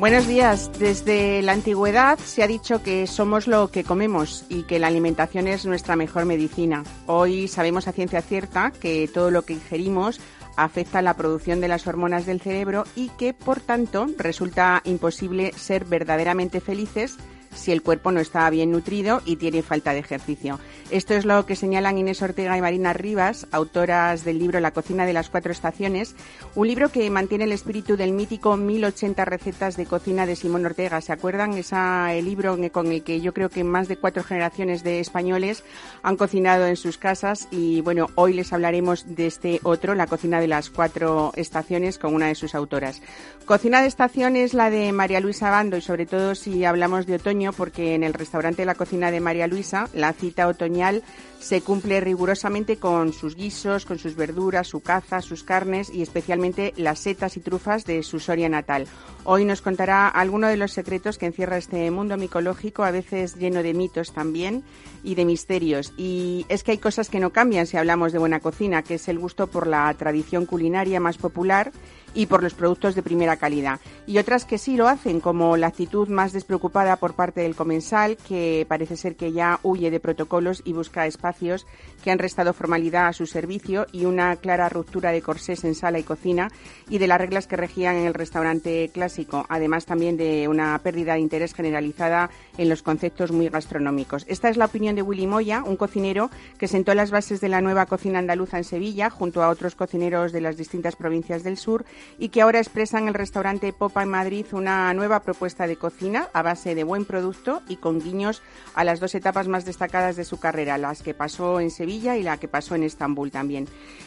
Buenos días. Desde la antigüedad se ha dicho que somos lo que comemos y que la alimentación es nuestra mejor medicina. Hoy sabemos a ciencia cierta que todo lo que ingerimos afecta la producción de las hormonas del cerebro y que, por tanto, resulta imposible ser verdaderamente felices si el cuerpo no está bien nutrido y tiene falta de ejercicio. Esto es lo que señalan Inés Ortega y Marina Rivas, autoras del libro La cocina de las cuatro estaciones, un libro que mantiene el espíritu del mítico 1080 recetas de cocina de Simón Ortega. ¿Se acuerdan? Ese libro con el que yo creo que más de cuatro generaciones de españoles han cocinado en sus casas y bueno, hoy les hablaremos de este otro, La cocina de las cuatro estaciones, con una de sus autoras. Cocina de estación es la de María Luisa Bando y sobre todo si hablamos de otoño porque en el restaurante La Cocina de María Luisa la cita otoñal se cumple rigurosamente con sus guisos, con sus verduras, su caza, sus carnes y especialmente las setas y trufas de su Soria natal. Hoy nos contará algunos de los secretos que encierra este mundo micológico, a veces lleno de mitos también y de misterios. Y es que hay cosas que no cambian si hablamos de buena cocina, que es el gusto por la tradición culinaria más popular y por los productos de primera calidad. Y otras que sí lo hacen, como la actitud más despreocupada por parte del comensal, que parece ser que ya huye de protocolos y busca espacios que han restado formalidad a su servicio y una clara ruptura de corsés en sala y cocina y de las reglas que regían en el restaurante clásico, además también de una pérdida de interés generalizada en los conceptos muy gastronómicos. Esta es la opinión de Willy Moya, un cocinero que sentó las bases de la nueva cocina andaluza en Sevilla, junto a otros cocineros de las distintas provincias del sur, y que ahora expresa en el restaurante Popa en Madrid una nueva propuesta de cocina a base de buen producto y con guiños a las dos etapas más destacadas de su carrera, las que pasó en Sevilla y la que pasó en Estambul también.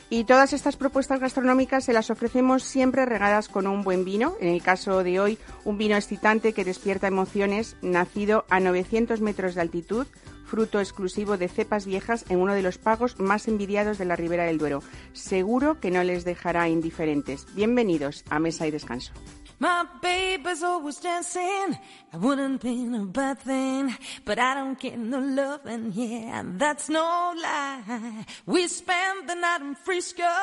Y todas estas propuestas gastronómicas se las ofrecemos siempre regadas con un buen vino, en el caso de hoy un vino excitante que despierta emociones, nacido a 900 metros de altitud, fruto exclusivo de cepas viejas en uno de los pagos más envidiados de la Ribera del Duero. Seguro que no les dejará indiferentes. Bienvenidos a Mesa y Descanso. My baby's always dancing. I wouldn't be a bad thing, but I don't get no loving, yeah, that's no lie. We spend the night in Frisco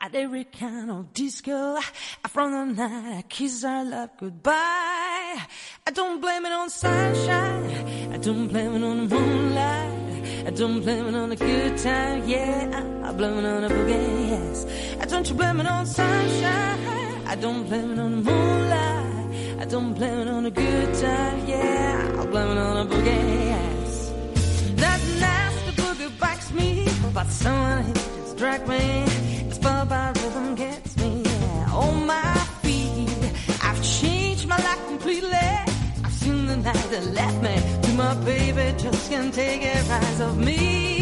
at every kind of disco. From the night I kiss our love goodbye. I don't blame it on sunshine. I don't blame it on the moonlight. I don't blame it on a good time, yeah. I blame it on a boogie, yes. I don't blame it on sunshine. I don't blame it on the moonlight. I don't blame it on a good time, yeah. I blame it on a boogie, yes. That nasty boogie bites me, but someone here just drag me. It's far by rhythm gets me, yeah. On my feet, I've changed my life completely. I've seen the night that left me to my baby, just can't take it rise of me.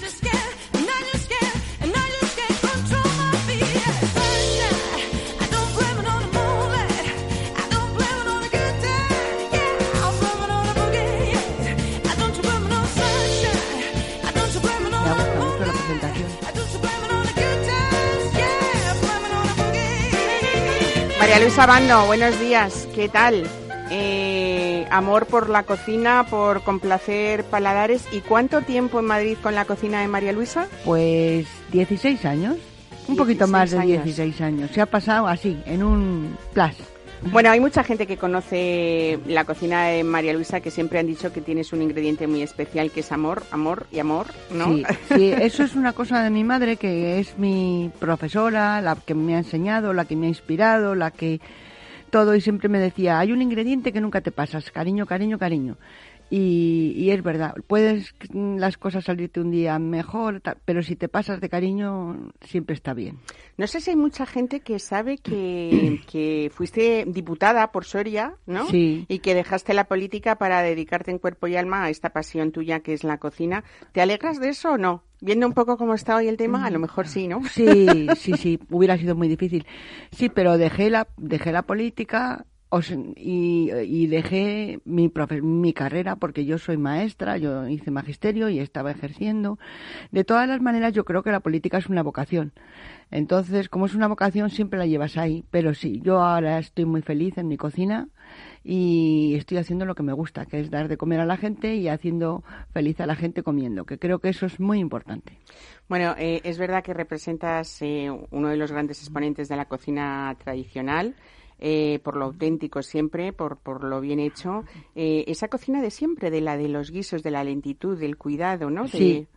María Luisa Bando, buenos días. ¿Qué tal? Eh, amor por la cocina, por complacer paladares. ¿Y cuánto tiempo en Madrid con la cocina de María Luisa? Pues 16 años, un poquito 16 más de años. 16 años. Se ha pasado así, en un plus. Bueno, hay mucha gente que conoce la cocina de María Luisa que siempre han dicho que tienes un ingrediente muy especial que es amor, amor y amor, ¿no? Sí, sí, eso es una cosa de mi madre que es mi profesora, la que me ha enseñado, la que me ha inspirado, la que todo y siempre me decía, hay un ingrediente que nunca te pasas, cariño, cariño, cariño. Y, es verdad, puedes las cosas salirte un día mejor, pero si te pasas de cariño, siempre está bien. No sé si hay mucha gente que sabe que, que fuiste diputada por Soria, ¿no? Sí. Y que dejaste la política para dedicarte en cuerpo y alma a esta pasión tuya que es la cocina. ¿Te alegras de eso o no? Viendo un poco cómo está hoy el tema, a lo mejor sí, ¿no? Sí, sí, sí, hubiera sido muy difícil. Sí, pero dejé la, dejé la política y, dejé mi, mi carrera porque yo soy maestra, yo hice magisterio y estaba ejerciendo. De todas las maneras, yo creo que la política es una vocación. Entonces, como es una vocación, siempre la llevas ahí. Pero sí, yo ahora estoy muy feliz en mi cocina y estoy haciendo lo que me gusta, que es dar de comer a la gente y haciendo feliz a la gente comiendo, que creo que eso es muy importante. Bueno, eh, es verdad que representas eh, uno de los grandes exponentes de la cocina tradicional. Eh, por lo auténtico siempre, por, por lo bien hecho. Eh, esa cocina de siempre, de la de los guisos, de la lentitud, del cuidado, ¿no? Sí.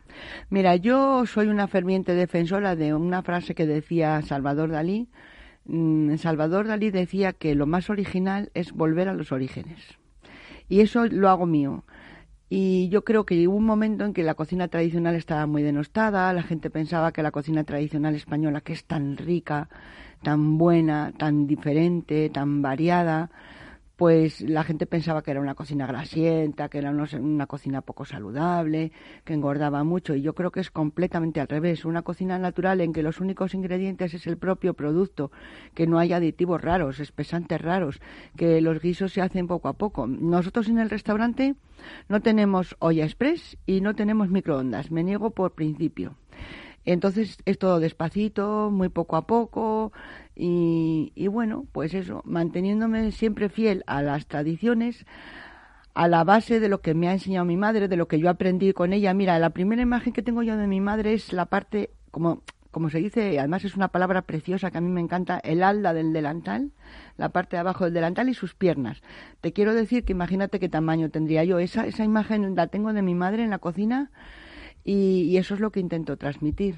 Mira, yo soy una ferviente defensora de una frase que decía Salvador Dalí. Mm, Salvador Dalí decía que lo más original es volver a los orígenes. Y eso lo hago mío. Y yo creo que hubo un momento en que la cocina tradicional estaba muy denostada, la gente pensaba que la cocina tradicional española, que es tan rica, tan buena, tan diferente, tan variada, pues la gente pensaba que era una cocina grasienta, que era una cocina poco saludable, que engordaba mucho. Y yo creo que es completamente al revés. Una cocina natural en que los únicos ingredientes es el propio producto, que no hay aditivos raros, espesantes raros, que los guisos se hacen poco a poco. Nosotros en el restaurante no tenemos olla express y no tenemos microondas. Me niego por principio. Entonces es todo despacito, muy poco a poco y, bueno, pues eso, manteniéndome siempre fiel a las tradiciones, a la base de lo que me ha enseñado mi madre, de lo que yo aprendí con ella. Mira, la primera imagen que tengo yo de mi madre es la parte, como, como se dice, además es una palabra preciosa que a mí me encanta, el alda del delantal, la parte de abajo del delantal y sus piernas. Te quiero decir que imagínate qué tamaño tendría yo. Esa, esa imagen la tengo de mi madre en la cocina y, eso es lo que intento transmitir.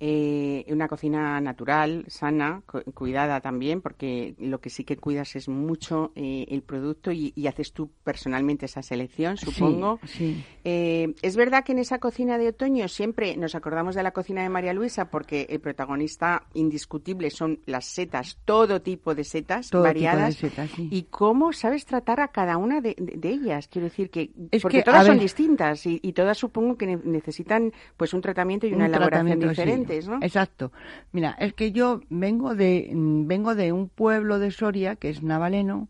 Eh, una cocina natural, sana, cuidada también, porque lo que sí que cuidas es mucho eh, el producto y, haces tú personalmente esa selección, supongo. Sí, eh, es verdad que en esa cocina de otoño siempre nos acordamos de la cocina de María Luisa porque el protagonista indiscutible son las setas, todo tipo de setas variadas. Y cómo sabes tratar a cada una de, ellas. Quiero decir que, porque todas son distintas y, todas supongo que necesitan pues un tratamiento y una elaboración diferente. Exacto. Mira, es que yo vengo de, mm, vengo de un pueblo de Soria, que es Navaleno,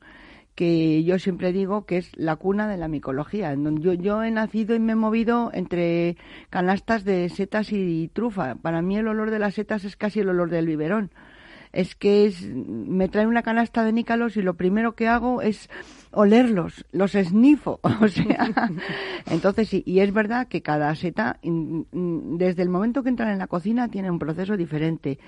que yo siempre digo que es la cuna de la micología. Yo, yo he nacido y me he movido entre canastas de setas y trufa. Para mí el olor de las setas es casi el olor del biberón. Es que es, me trae una canasta de nícalos y lo primero que hago es olerlos, los esnifo, o sea, entonces sí, y es verdad que cada seta, desde el momento que entran en la cocina, tiene un proceso diferente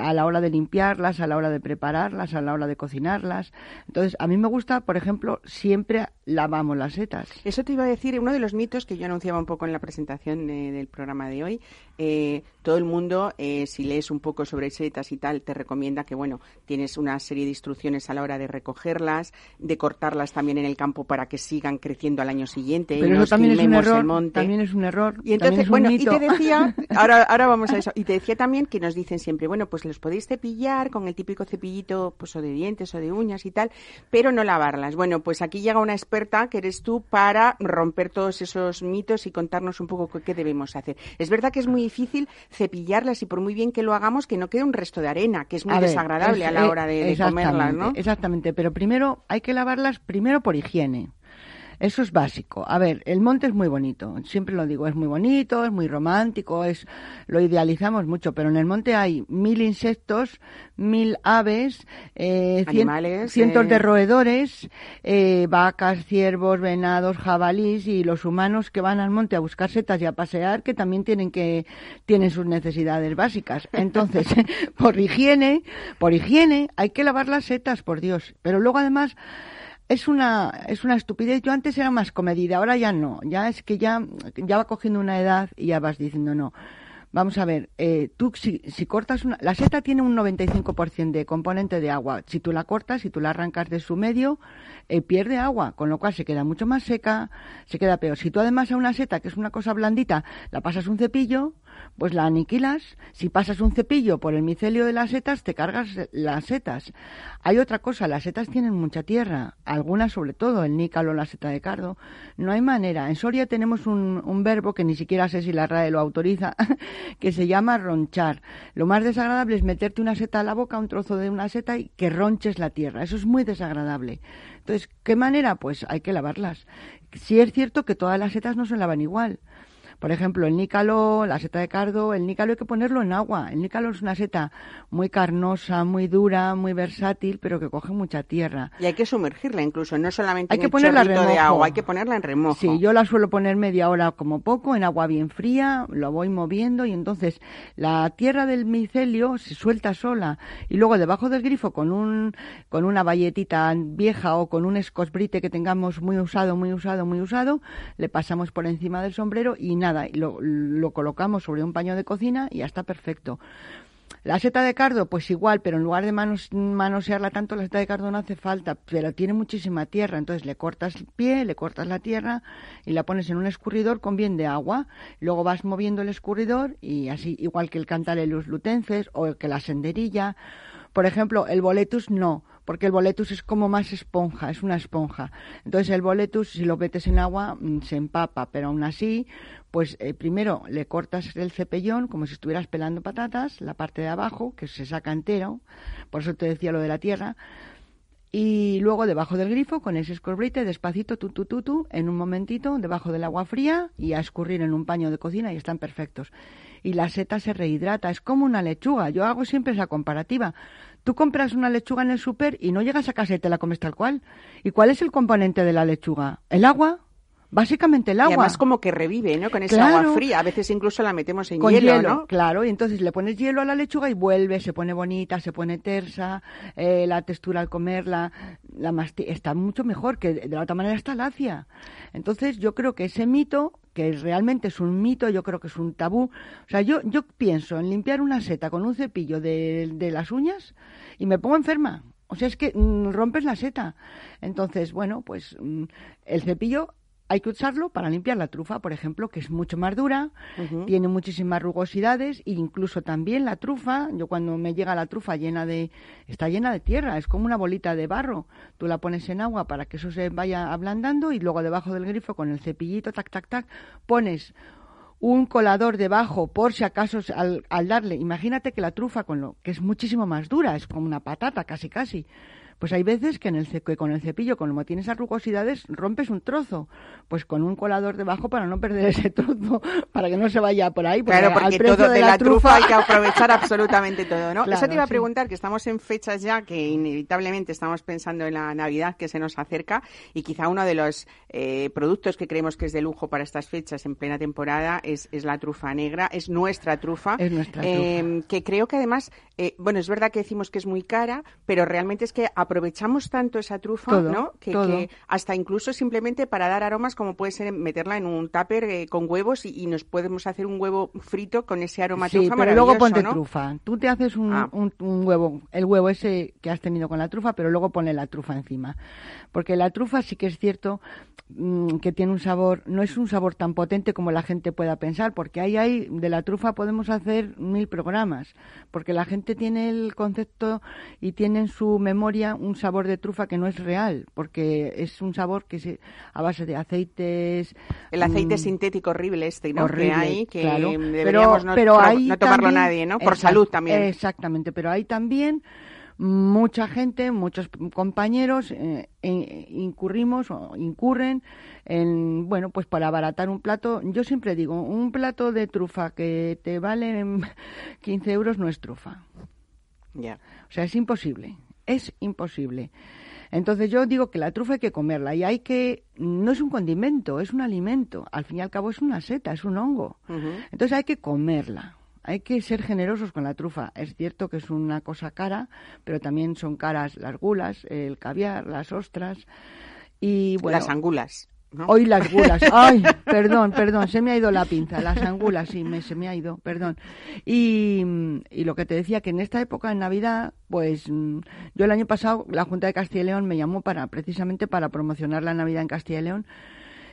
a la hora de limpiarlas, a la hora de prepararlas, a la hora de cocinarlas. Entonces, a mí me gusta, por ejemplo, siempre lavamos las setas. Eso te iba a decir, uno de los mitos que yo anunciaba un poco en la presentación del programa de hoy, eh, todo el mundo, eh, si lees un poco sobre setas y tal, te recomienda que, bueno, tienes una serie de instrucciones a la hora de recogerlas, de cortarlas también en el campo para que sigan creciendo al año siguiente. Pero eso también es un error. También es un error. Y entonces, bueno, y te decía, ahora, ahora vamos a eso, y te decía también que nos dicen siempre, bueno, pues los podéis cepillar con el típico cepillito pues o de dientes o de uñas y tal, pero no lavarlas. Bueno, pues aquí llega una experta que eres tú para romper todos esos mitos y contarnos un poco qué, debemos hacer. Es verdad que es muy difícil cepillarlas y por muy bien que lo hagamos que no quede un resto de arena, que es muy desagradable a la eh, hora de, de comerlas, ¿no? Exactamente, pero primero hay que lavarlas primero por higiene. Eso es básico. A ver, el monte es muy bonito, siempre lo digo, es muy bonito, es muy romántico, es lo idealizamos mucho, pero en el monte hay mil insectos, mil aves, eh, cientos de eh. roedores, eh, vacas, ciervos, venados, jabalís y los humanos que van al monte a buscar setas y a pasear que también tienen que tienen sus necesidades básicas. Entonces, por higiene, por higiene hay que lavar las setas, por Dios. Pero luego además es una, es una estupidez. Yo antes era más comedida, ahora ya no. Ya es que ya, ya va cogiendo una edad y ya vas diciendo no. Vamos a ver, eh, tú si, si, cortas una... La seta tiene un 95% de componente de agua. Si tú la cortas, si tú la arrancas de su medio, eh, pierde agua, con lo cual se queda mucho más seca, se queda peor. Si tú además a una seta, que es una cosa blandita, la pasas un cepillo, pues la aniquilas. Si pasas un cepillo por el micelio de las setas, te cargas las setas. Hay otra cosa, las setas tienen mucha tierra, algunas sobre todo, el nícalo, la seta de cardo. No hay manera. En Soria tenemos un, un verbo que ni siquiera sé si la RAE lo autoriza, que se llama ronchar. Lo más desagradable es meterte una seta a la boca, un trozo de una seta y que ronches la tierra. Eso es muy desagradable. Entonces, ¿qué manera? Pues hay que lavarlas. Si es cierto que todas las setas no se lavan igual. Por ejemplo, el nícalo, la seta de cardo, el nícalo hay que ponerlo en agua. El nícalo es una seta muy carnosa, muy dura, muy versátil, pero que coge mucha tierra. Y hay que sumergirla incluso, no solamente hay en que ponerla de agua, hay que ponerla en remojo. Sí, yo la suelo poner media hora como poco, en agua bien fría, lo voy moviendo y entonces la tierra del micelio se suelta sola y luego debajo del grifo con un con una valletita vieja o con un escosbrite que tengamos muy usado, muy usado, muy usado, le pasamos por encima del sombrero y nada nada, lo, lo colocamos sobre un paño de cocina y ya está perfecto. La seta de cardo, pues igual, pero en lugar de manos, manosearla tanto, la seta de cardo no hace falta, pero tiene muchísima tierra. Entonces le cortas el pie, le cortas la tierra y la pones en un escurridor con bien de agua. Luego vas moviendo el escurridor y así, igual que el cantalelus lutenses o que la senderilla. Por ejemplo, el boletus no, porque el boletus es como más esponja, es una esponja. Entonces el boletus, si lo metes en agua, mm, se empapa, pero aún así pues eh, primero le cortas el cepellón como si estuvieras pelando patatas, la parte de abajo, que se saca entero, por eso te decía lo de la tierra, y luego debajo del grifo con ese escorbrite despacito tu tu tu en un momentito debajo del agua fría y a escurrir en un paño de cocina y están perfectos y la seta se rehidrata es como una lechuga yo hago siempre esa comparativa tú compras una lechuga en el súper y no llegas a casa y te la comes tal cual. Y cuál es el componente de la lechuga el agua Básicamente el agua. Y además como que revive, ¿no? Con esa agua fría. A veces incluso la metemos en hielo, ¿no? Claro, y entonces le pones hielo a la lechuga y vuelve, se pone bonita, se pone tersa, eh, la textura al comerla, la está mucho mejor, que de la otra manera está lacia. Entonces yo creo que ese mito, que realmente es un mito, yo creo que es un tabú. O sea, yo, yo pienso en limpiar una seta con un cepillo de, de las uñas y me pongo enferma. O sea, es que mm, rompes la seta. Entonces, bueno, pues mm, el cepillo hay que usarlo para limpiar la trufa, por ejemplo, que es mucho más dura, tiene muchísimas rugosidades e incluso también la trufa, yo cuando me llega la trufa llena de está llena de tierra, es como una bolita de barro. Tú la pones en agua para que eso se vaya ablandando y luego debajo del grifo con el cepillito tac tac tac pones un colador debajo por si acaso al, al darle, imagínate que la trufa con lo que es muchísimo más dura, es como una patata casi casi pues hay veces que, en el, con el cepillo, como tienes arrugosidades, rompes un trozo. Pues con un colador debajo para no perder ese trozo, para que no se vaya por ahí. claro, porque todo de, la, trufa, hay que aprovechar absolutamente todo, ¿no? Eso te iba a preguntar, que estamos en fechas ya que inevitablemente estamos pensando en la Navidad que se nos acerca y quizá uno de los eh, productos que creemos que es de lujo para estas fechas en plena temporada es, es la trufa negra, es nuestra trufa. Es nuestra trufa. Eh, que creo que además, eh, bueno, es verdad que decimos que es muy cara, pero realmente es que aprovechamos tanto esa trufa, ¿no? Que, hasta incluso simplemente para dar aromas, como puede ser meterla en un tupper eh, con huevos y, nos podemos hacer un huevo frito con ese aroma sí, trufa pero luego ponte trufa. Tú te haces ah. un, un, huevo, el huevo ese que has tenido con la trufa, pero luego ponle la trufa encima. Porque la trufa sí que es cierto mm, que tiene un sabor, no es un sabor tan potente como la gente pueda pensar, porque ahí hay, de la trufa podemos hacer mil programas, porque la gente tiene el concepto y tiene en su memoria un sabor de trufa que no es real, porque es un sabor que se a base de aceites. El aceite mm, sintético horrible este, ¿no? que hay, que deberíamos no, no, tomarlo nadie, ¿no? Por salud también. Exactamente, pero hay también mucha gente, muchos compañeros eh, incurrimos o incurren en, bueno, pues para abaratar un plato. Yo siempre digo, un plato de trufa que te vale 15 euros no es trufa. Ya. O sea, es imposible, es imposible. Entonces yo digo que la trufa hay que comerla y hay que, no es un condimento, es un alimento. Al fin y al cabo es una seta, es un hongo. Entonces hay que comerla hay que ser generosos con la trufa. Es cierto que es una cosa cara, pero también son caras las gulas, el caviar, las ostras y bueno, las angulas. Hoy las gulas. Ay, perdón, perdón, se me ha ido la pinza. Las angulas, sí, me, se me ha ido, perdón. Y, y lo que te decía, que en esta época, en Navidad, pues mm, yo el año pasado, la Junta de Castilla y León me llamó para, precisamente para promocionar la Navidad en Castilla y León.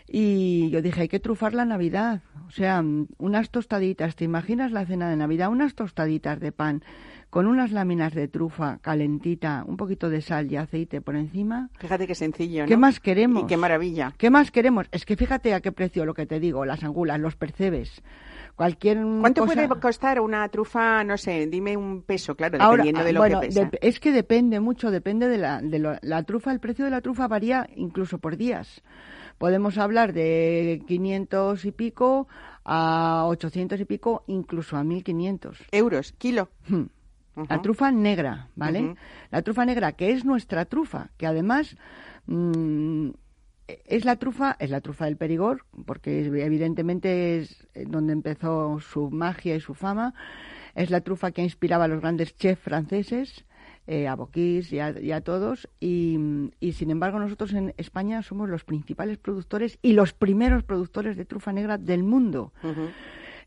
Y yo dije, hay que trufar la Navidad. O sea, unas tostaditas, ¿te imaginas la cena de Navidad? Unas tostaditas de pan con unas láminas de trufa calentita, un poquito de sal y aceite por encima. Fíjate qué sencillo, ¿no? ¿Qué más queremos? Y qué maravilla. ¿Qué más queremos? Es que fíjate a qué precio lo que te digo, las angulas, los percebes. Cualquier ¿Cuánto cosa- puede costar una trufa? No sé, dime un peso, claro, dependiendo de lo bueno, que pesa. es que depende mucho, depende de la, de lo- la trufa. El precio de la trufa varía incluso por días. Podemos hablar de 500 y pico a 800 y pico, incluso a 1500. Euros, kilo. Hmm. La trufa negra, ¿vale? La trufa negra, que es nuestra trufa, que además mm, es la trufa, es la trufa del Perigord, porque es- evidentemente es eh, donde empezó su magia y su fama. Es la trufa que inspiraba a los grandes chefs franceses, eh, a Bocuse y a, y a todos. Y, y, sin embargo nosotros en España somos los principales productores y los primeros productores de trufa negra del mundo.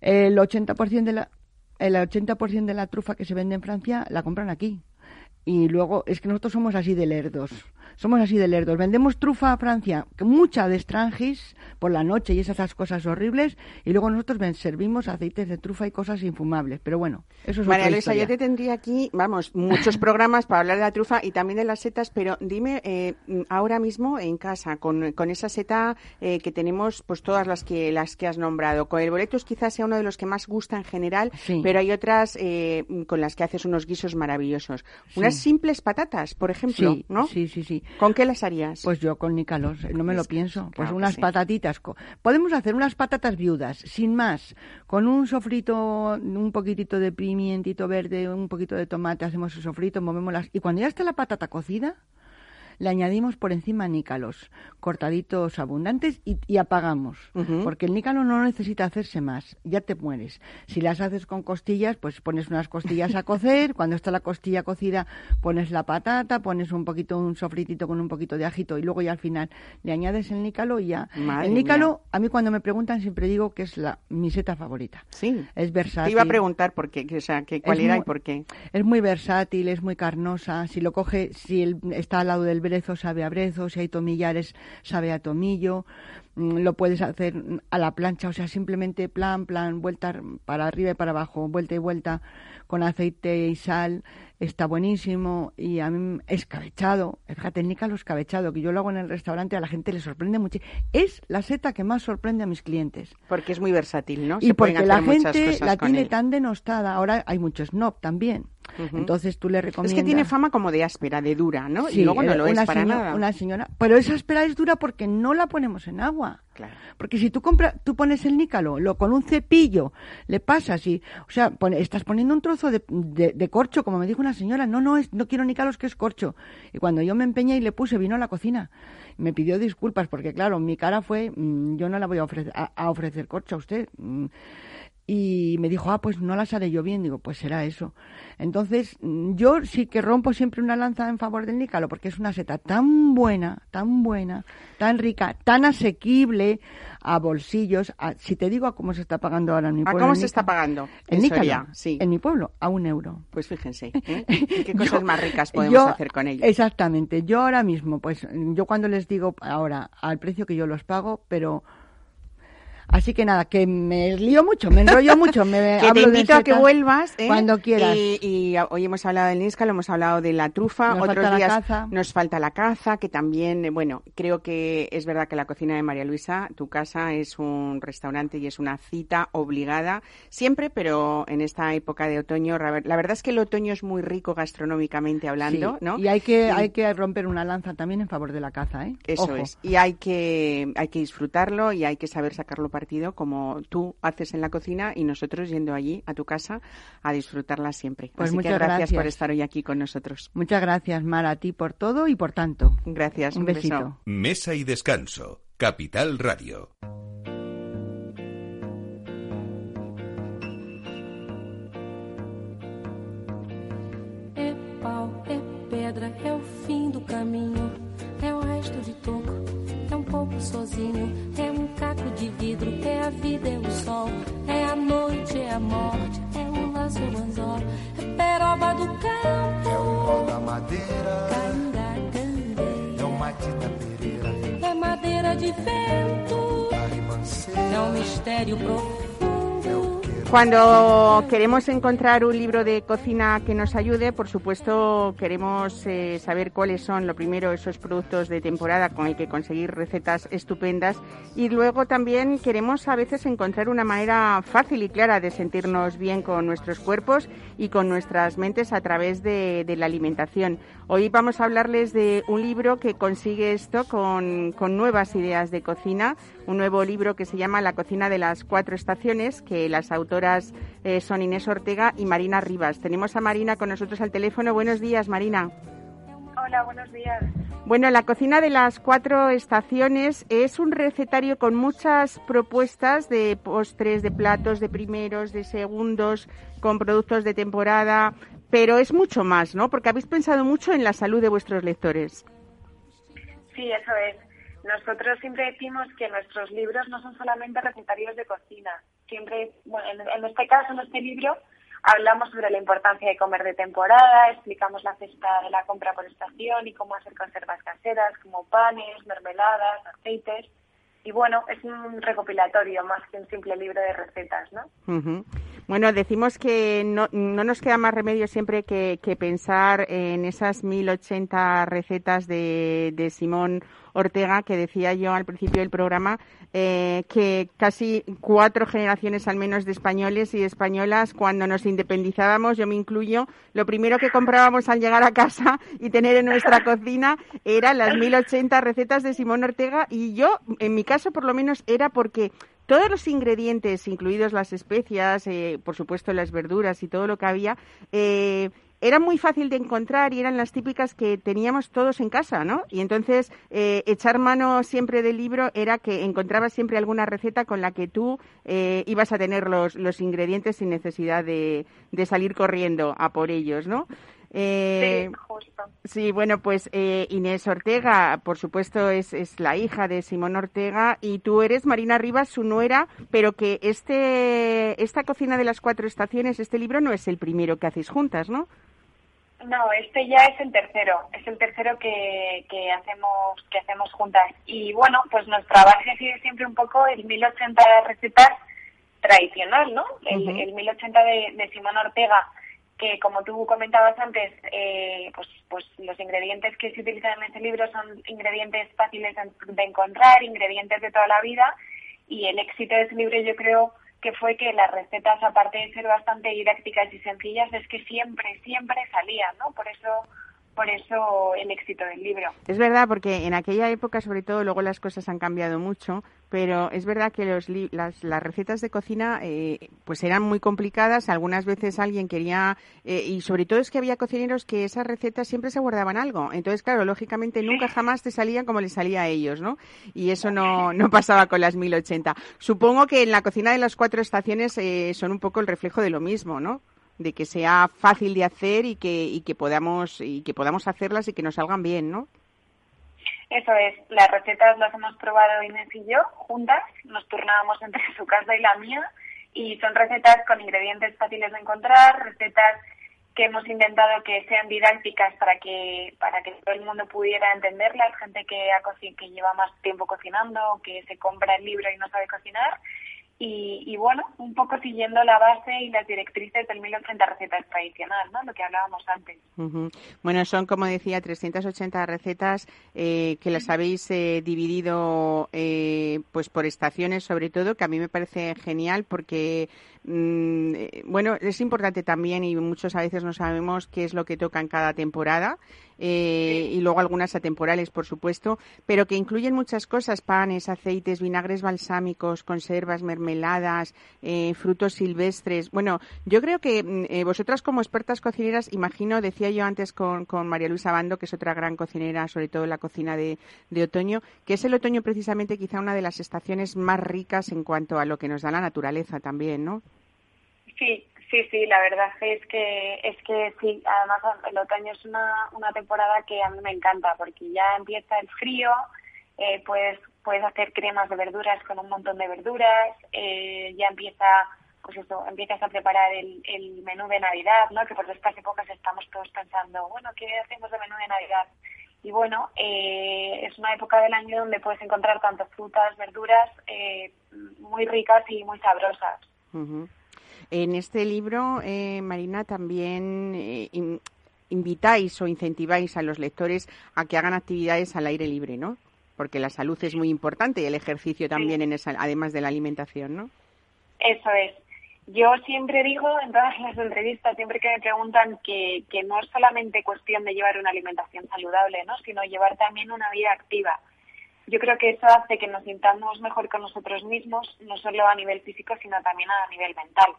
El 80% de la el 80% de la trufa que se vende en Francia la compran aquí. Y luego es que nosotros somos así de lerdos. Somos así de lerdos. Vendemos trufa a Francia, mucha de estrangis por la noche y esas cosas horribles, y luego nosotros servimos aceites de trufa y cosas infumables. Pero bueno, eso es María otra Luisa, historia. yo te tendría aquí, vamos, muchos programas para hablar de la trufa y también de las setas, pero dime eh, ahora mismo en casa, con, con esa seta eh, que tenemos, pues todas las que las que has nombrado, con el boletus quizás sea uno de los que más gusta en general, Sí. pero hay otras eh, con las que haces unos guisos maravillosos. Unas simples patatas, por ejemplo, Sí, ¿no? sí, sí, sí. ¿Con qué las harías? Pues yo con Nicalos, no me lo pienso. Pues claro unas sí. patatitas. co- Podemos hacer unas patatas viudas, sin más, con un sofrito, un poquitito de pimientito verde, un poquito de tomate, hacemos el sofrito, movemos las... Y cuando ya está la patata cocida, le añadimos por encima nícalos, cortaditos abundantes y, y apagamos. Porque el nícalo no necesita hacerse más, ya te mueres. Si las haces con costillas, pues pones unas costillas a cocer, cuando está la costilla cocida pones la patata, pones un poquito, un sofritito con un poquito de ajito y luego ya al final le añades el nícalo y ya. Madre el nícalo, a mí cuando me preguntan siempre digo que es la, mi seta favorita. sí. Es versátil. Te iba a preguntar por qué, o sea, que, cuál Es era muy- y por qué. Es muy versátil, es muy carnosa. Si lo coge, si el- está al lado del brezo, sabe a brezo. Si hay tomillares, sabe a tomillo. Mm, Lo puedes hacer a la plancha, o sea, simplemente plan, plan, vuelta para arriba y para abajo, vuelta y vuelta, con aceite y sal. Está buenísimo y a mí escabechado. Fíjate, el nícalo escabechado, que yo lo hago en el restaurante, a la gente le sorprende mucho. Es la seta que más sorprende a mis clientes. Porque es muy versátil, ¿no? Y Se porque la gente la tiene él. tan denostada. Ahora hay mucho snob también. Entonces tú le Es recomiendas. que tiene fama como de áspera, de dura, ¿no? Sí, y luego no eh, lo es una para nada. Una señora, pero esa espera es dura porque no la ponemos en agua. Claro. Porque si tú compras, tú pones el nícalo, lo con un cepillo, le pasas y, o sea, pone- estás poniendo un trozo de, de- de corcho, como me dijo una señora, no, no, es, no quiero nícalos, que es corcho. Y cuando yo me empeñé y le puse, vino a la cocina. Me pidió disculpas porque, claro, mi cara fue, mm, yo no la voy a ofrecer, a, a ofrecer corcho a usted. Mm, y me dijo, ah, pues no las haré yo bien. Digo, pues será eso. Entonces, mm, yo sí que rompo siempre una lanza en favor del nícalo, porque es una seta tan buena, tan buena, tan rica, tan asequible a bolsillos. a- si te digo a cómo se está pagando ahora en mi ¿A pueblo. cómo el se está pagando? El nícalo, Soria, sí. en mi pueblo, a un euro. Pues fíjense, ¿eh? ¿Y qué cosas Yo- más ricas podemos yo- hacer con ellos? Exactamente. Yo ahora mismo, pues yo cuando les digo ahora al precio que yo los pago, pero así que nada, que me lío mucho, me enrollo mucho, me Que te hablo de invito a que vuelvas ¿eh? cuando quieras. Y, y hoy hemos hablado del níscalo, hemos hablado de la trufa, Nos otros falta la días caza. nos falta la caza, que también, eh, bueno, creo que es verdad que la cocina de María Luisa, tu casa, es un restaurante y es una cita obligada siempre, pero en esta época de otoño, la ver- la verdad es que el otoño es muy rico gastronómicamente hablando, Sí, ¿no? Y hay que, Y- hay que romper una lanza también en favor de la caza, ¿eh? Eso Ojo. es. Y hay que, hay que disfrutarlo y hay que saber sacarlo partido como tú haces en la cocina y nosotros yendo allí a tu casa a disfrutarla siempre. Pues Así que muchas gracias, por gracias. estar hoy aquí con nosotros. Muchas gracias, Mara, a ti por todo y por tanto. Gracias. Un Un, beso. besito. Mesa y descanso. Capital Radio. É pau, é pedra, é o fim do caminho, é o resto de toco, corpo sozinho. É um caco de vidro, é a vida, é o sol. É a noite, é a morte, é o laço, o anzol. É peroba do campo. É o pau da madeira. É o matita pereira. É madeira de vento. É um mistério profundo. Cuando queremos encontrar un libro de cocina que nos ayude, por supuesto queremos eh, saber cuáles son, lo primero, esos productos de temporada con el que conseguir recetas estupendas y luego también queremos a veces encontrar una manera fácil y clara de sentirnos bien con nuestros cuerpos y con nuestras mentes a través de, de la alimentación. Hoy vamos a hablarles de un libro que consigue esto con, con nuevas ideas de cocina, un nuevo libro que se llama La cocina de las cuatro estaciones, que las autoras eh, son Inés Ortega y Marina Rivas. Tenemos a Marina con nosotros al teléfono. Buenos días, Marina. Hola, buenos días. Bueno, la cocina de las cuatro estaciones es un recetario con muchas propuestas de postres, de platos, de primeros, de segundos, con productos de temporada, pero es mucho más, ¿no? Porque habéis pensado mucho en la salud de vuestros lectores. Sí, eso es. Nosotros siempre decimos que nuestros libros no son solamente recetarios de cocina. Siempre, bueno, en, este caso, en este libro, hablamos sobre la importancia de comer de temporada, explicamos la cesta de la compra por estación y cómo hacer conservas caseras como panes, mermeladas, aceites. Y bueno, es un recopilatorio más que un simple libro de recetas, ¿no? Ujú. Bueno, decimos que no, no nos queda más remedio siempre que, que pensar en esas 1080 recetas de, de Simón Ortega que decía yo al principio del programa, eh, que casi cuatro generaciones al menos de españoles y españolas, cuando nos independizábamos, yo me incluyo, lo primero que comprábamos al llegar a casa y tener en nuestra cocina eran las 1080 recetas de Simón Ortega y yo, en mi caso por lo menos, era porque todos los ingredientes, incluidos las especias, eh, por supuesto las verduras y todo lo que había, eh, era muy fácil de encontrar y eran las típicas que teníamos todos en casa, ¿no? Y entonces eh, echar mano siempre del libro era que encontrabas siempre alguna receta con la que tú eh, ibas a tener los, los ingredientes sin necesidad de, de salir corriendo a por ellos, ¿no? Eh, sí, justo. Sí, bueno, pues eh, Inés Ortega, por supuesto, es, es la hija de Simón Ortega y tú eres Marina Rivas, su nuera, pero que este, esta cocina de las cuatro estaciones, este libro no es el primero que hacéis juntas, ¿no? No, este ya es el tercero, es el tercero que, que hacemos que hacemos juntas. Y bueno, pues nuestra base sido siempre un poco el 1080 de recetas tradicional, ¿no? El, el 1080 de, de Simón Ortega, que como tú comentabas antes, eh, pues, pues los ingredientes que se utilizan en ese libro son ingredientes fáciles de encontrar, ingredientes de toda la vida, y el éxito de ese libro yo creo que fue que las recetas, aparte de ser bastante didácticas y sencillas, es que siempre, siempre salían, ¿no? Por eso, por eso el éxito del libro. Es verdad, porque en aquella época, sobre todo, luego las cosas han cambiado mucho, pero es verdad que los las, las recetas de cocina eh, pues eran muy complicadas. Algunas veces alguien quería, eh, y sobre todo es que había cocineros que esas recetas siempre se guardaban algo. Entonces, claro, lógicamente nunca jamás te salían como les salía a ellos, ¿no? Y eso no, no pasaba con las 1080. Supongo que en la cocina de las cuatro estaciones eh, son un poco el reflejo de lo mismo, ¿no? de que sea fácil de hacer y que, y que podamos y que podamos hacerlas y que nos salgan bien, ¿no? Eso es, las recetas las hemos probado Inés y yo juntas, nos turnábamos entre su casa y la mía y son recetas con ingredientes fáciles de encontrar, recetas que hemos intentado que sean didácticas para que para que todo el mundo pudiera entenderlas, gente que ha que lleva más tiempo cocinando, que se compra el libro y no sabe cocinar y, y bueno, un poco siguiendo la base y las directrices del 1080 recetas tradicional, ¿no? Lo que hablábamos antes. Bueno, son, como decía, 380 recetas eh, que las habéis eh, dividido eh, pues por estaciones, sobre todo, que a mí me parece genial porque, mm, eh, bueno, es importante también y muchos a veces no sabemos qué es lo que toca en cada temporada. eh, y luego algunas atemporales, por supuesto, pero que incluyen muchas cosas, panes, aceites, vinagres balsámicos, conservas, mermeladas, eh, frutos silvestres. Bueno, yo creo que mm, eh, vosotras como expertas cocineras, imagino, decía yo antes con, María Luisa Bando, que es otra gran cocinera, sobre todo en la cocina de, de otoño, que es el otoño precisamente quizá una de las estaciones más ricas en cuanto a lo que nos da la naturaleza también, ¿no? Sí, sí, sí, la verdad es que es que sí, además el otoño es una, una temporada que a mí me encanta porque ya empieza el frío eh, puedes, puedes hacer cremas de verduras con un montón de verduras, eh, ya empieza, pues eso, empiezas a preparar el, el menú de Navidad, ¿no? Que por estas épocas estamos todos pensando, bueno, ¿qué hacemos de menú de Navidad? Y bueno, eh, es una época del año donde puedes encontrar tanto frutas, verduras eh, muy ricas y muy sabrosas. Ujú. En este libro, eh, Marina, también eh, in- invitáis o incentiváis a los lectores a que hagan actividades al aire libre, ¿no? Porque la salud es muy importante y el ejercicio también, en esa, además de la alimentación, ¿no? Eso es. Yo siempre digo en todas las entrevistas, siempre que me preguntan que, que no es solamente cuestión de llevar una alimentación saludable, ¿no? sino llevar también una vida activa. Yo creo que eso hace que nos sintamos mejor con nosotros mismos, no solo a nivel físico, sino también a nivel mental.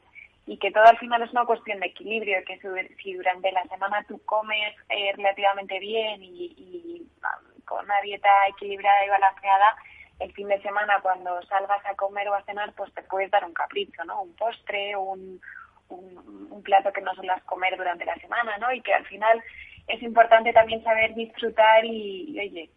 Y que todo al final es una cuestión de equilibrio, que si- durante la semana tú comes eh, relativamente bien y, y, ah, con una dieta equilibrada y balanceada, el fin de semana cuando salgas a comer o a cenar, pues te puedes dar un capricho, ¿no? Un postre, un, un, plato que no suelas comer durante la semana, ¿no? Y que al final es importante también saber disfrutar y, y, oye,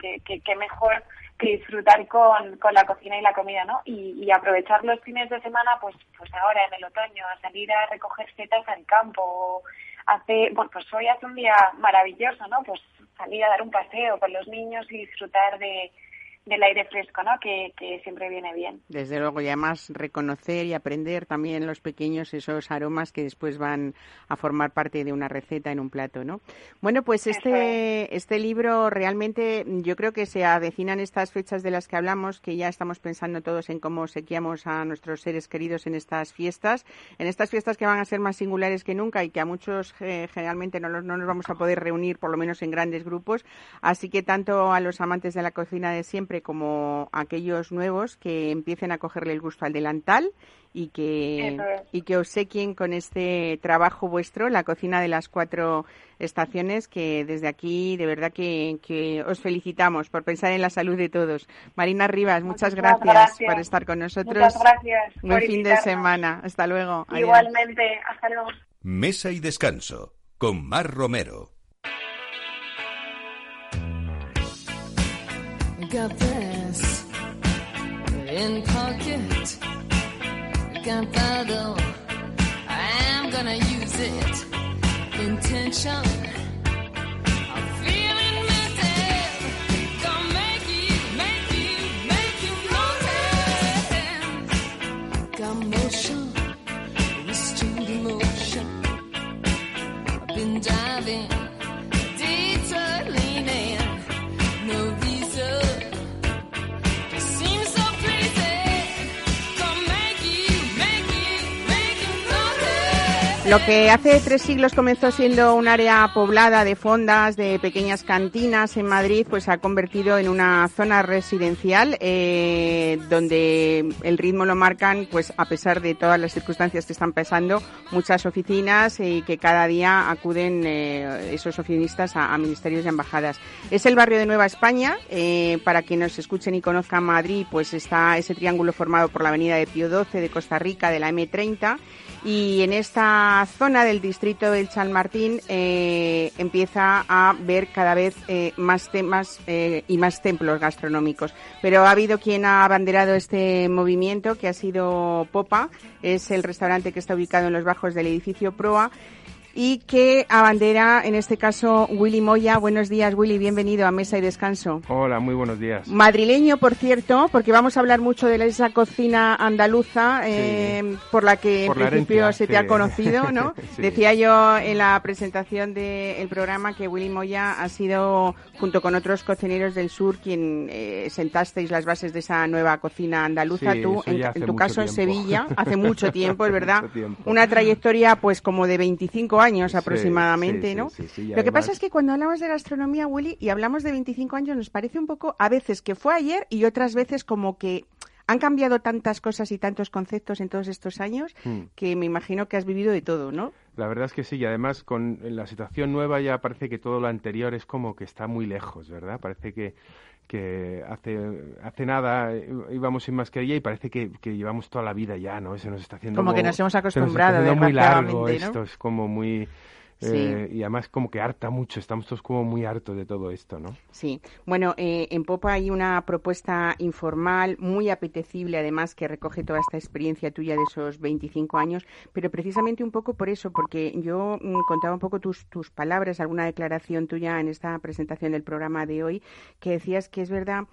que, que, que mejor que disfrutar con, con la cocina y la comida, ¿no? Y, aprovechar los fines de semana, pues, pues ahora en el otoño, a salir a recoger setas al campo, hace, bueno, pues hoy hace un día maravilloso, ¿no? Pues salir a dar un paseo con los niños y disfrutar de, del aire fresco, ¿no? Que, que siempre viene bien. Desde luego, y además reconocer y aprender también los pequeños esos aromas que después van a formar parte de una receta en un plato, ¿no? Bueno, pues este, este libro realmente yo creo que se avecinan estas fechas de las que hablamos, que ya estamos pensando todos en cómo sequiamos a nuestros seres queridos en estas fiestas, en estas fiestas que van a ser más singulares que nunca y que a muchos eh, generalmente no, no nos vamos a poder reunir, por lo menos en grandes grupos. Así que tanto a los amantes de la cocina de siempre como aquellos nuevos que empiecen a cogerle el gusto al delantal y que, y que obsequien con este trabajo vuestro, la cocina de las cuatro estaciones, que desde aquí de verdad que, que os felicitamos por pensar en la salud de todos. Marina Rivas, muchas gracias, gracias. por estar con nosotros. Muchas gracias. Buen fin de semana. Hasta luego. Adiós. Igualmente, hasta luego. Mesa y descanso con Mar Romero. Got this in pocket. Gunpowder. I'm gonna use it. Intention. Lo que hace tres siglos comenzó siendo un área poblada de fondas, de pequeñas cantinas en Madrid, pues se ha convertido en una zona residencial eh, donde el ritmo lo marcan, pues a pesar de todas las circunstancias que están pasando, muchas oficinas y que cada día acuden eh, esos oficinistas a, ministerios y embajadas. Es el barrio de Nueva España. eh, para que nos escuchen y conozcan Madrid, pues está ese triángulo formado por la avenida de Pío XII, de Costa Rica, de la M30 y en esta zona del distrito del Chalmartín eh, empieza a ver cada vez eh, más temas eh, y más templos gastronómicos. Pero ha habido quien ha abanderado este movimiento, que ha sido Popa, es el restaurante que está ubicado en los bajos del edificio Proa y que abandera, en este caso, Willy Moya. Buenos días, Willy, bienvenido a Mesa y Descanso. Hola, muy buenos días. Madrileño, por cierto, porque vamos a hablar mucho de esa cocina andaluza eh, por la que Por en la principio herencia, se te ha conocido, ¿no? Sí. Decía yo en la presentación del programa que Willy Moya ha sido, junto con otros cocineros del sur, quien eh, sentasteis las bases de esa nueva cocina andaluza. Tú, en, tu caso en. Sevilla, hace mucho tiempo, es verdad. Una trayectoria, pues, como de 25 años Sí, aproximadamente, sí, ¿no? sí, sí, y Lo que pasa es que cuando hablamos de gastronomía, Willy, y hablamos de 25 años, nos parece un poco, a veces que fue ayer y otras veces como que han cambiado tantas cosas y tantos conceptos en todos estos años Hmm. que me imagino que has vivido de todo, ¿no? La verdad es que sí, y además con la situación nueva ya parece que todo lo anterior es como que está muy lejos, ¿verdad? Parece que, que hace, hace nada eh, íbamos sin mascarilla y parece que, que llevamos toda la vida ya, ¿no? Se nos está haciendo Como que nos hemos se está acostumbrado, haciendo muy largo ¿no? esto, es como muy... Eh, y además como que harta mucho, estamos todos como muy hartos de todo esto, ¿no? Sí, bueno, eh, en Popa hay una propuesta informal muy apetecible, además, que recoge toda esta experiencia tuya de esos 25 años, pero precisamente un poco por eso, porque yo mm, contaba un poco tus, tus palabras, alguna declaración tuya en esta presentación del programa de hoy, que decías que es verdad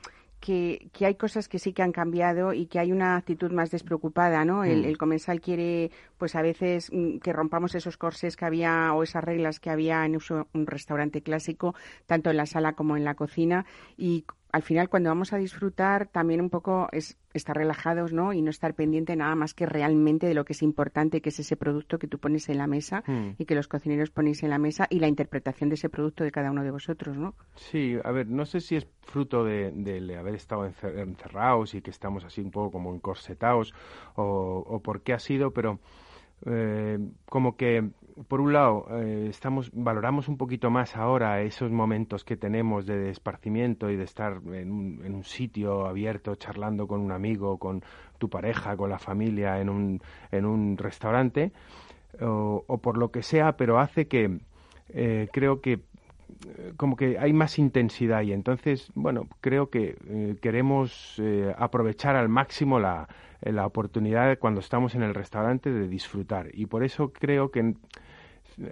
que, que, hay cosas que sí que han cambiado y que hay una actitud más despreocupada, ¿no? El, Mm. el comensal quiere, pues a veces, mm, que rompamos esos corsés que había o esas reglas que había en un restaurante clásico, tanto en la sala como en la cocina. Y al final, cuando vamos a disfrutar, también un poco es estar relajados, ¿no? Y no estar pendiente nada más que realmente de lo que es importante, que es ese producto que tú pones en la mesa Mm. y que los cocineros ponéis en la mesa y la interpretación de ese producto de cada uno de vosotros, ¿no? Sí, a ver, no sé si es fruto de, de haber estado encer- encerrados y que estamos así un poco como encorsetados o, o por qué ha sido, pero eh, como que por un lado eh, estamos valoramos un poquito más ahora esos momentos que tenemos de esparcimiento y de estar en un, en un sitio abierto charlando con un amigo, con tu pareja, con la familia en un, en un restaurante o, o por lo que sea, pero hace que eh, creo que como que hay más intensidad y entonces, bueno, creo que eh, queremos eh, aprovechar al máximo la, la oportunidad cuando estamos en el restaurante de disfrutar. Y por eso creo que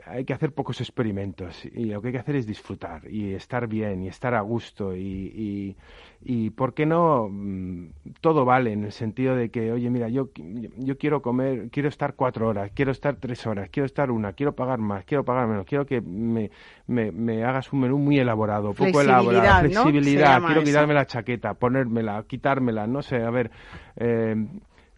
hay que hacer pocos experimentos y lo que hay que hacer es disfrutar y estar bien y estar a gusto y, y, y ¿por qué no? Mm, Todo vale en el sentido de que, oye, mira, yo, yo quiero comer, quiero estar cuatro horas, quiero estar tres horas, quiero estar una, quiero pagar más, quiero pagar menos, quiero que me, me, me hagas un menú muy elaborado, poco elaborado, Flexibilidad, quiero eso. quitarme la chaqueta, ponérmela, quitármela, no sé, a ver, eh,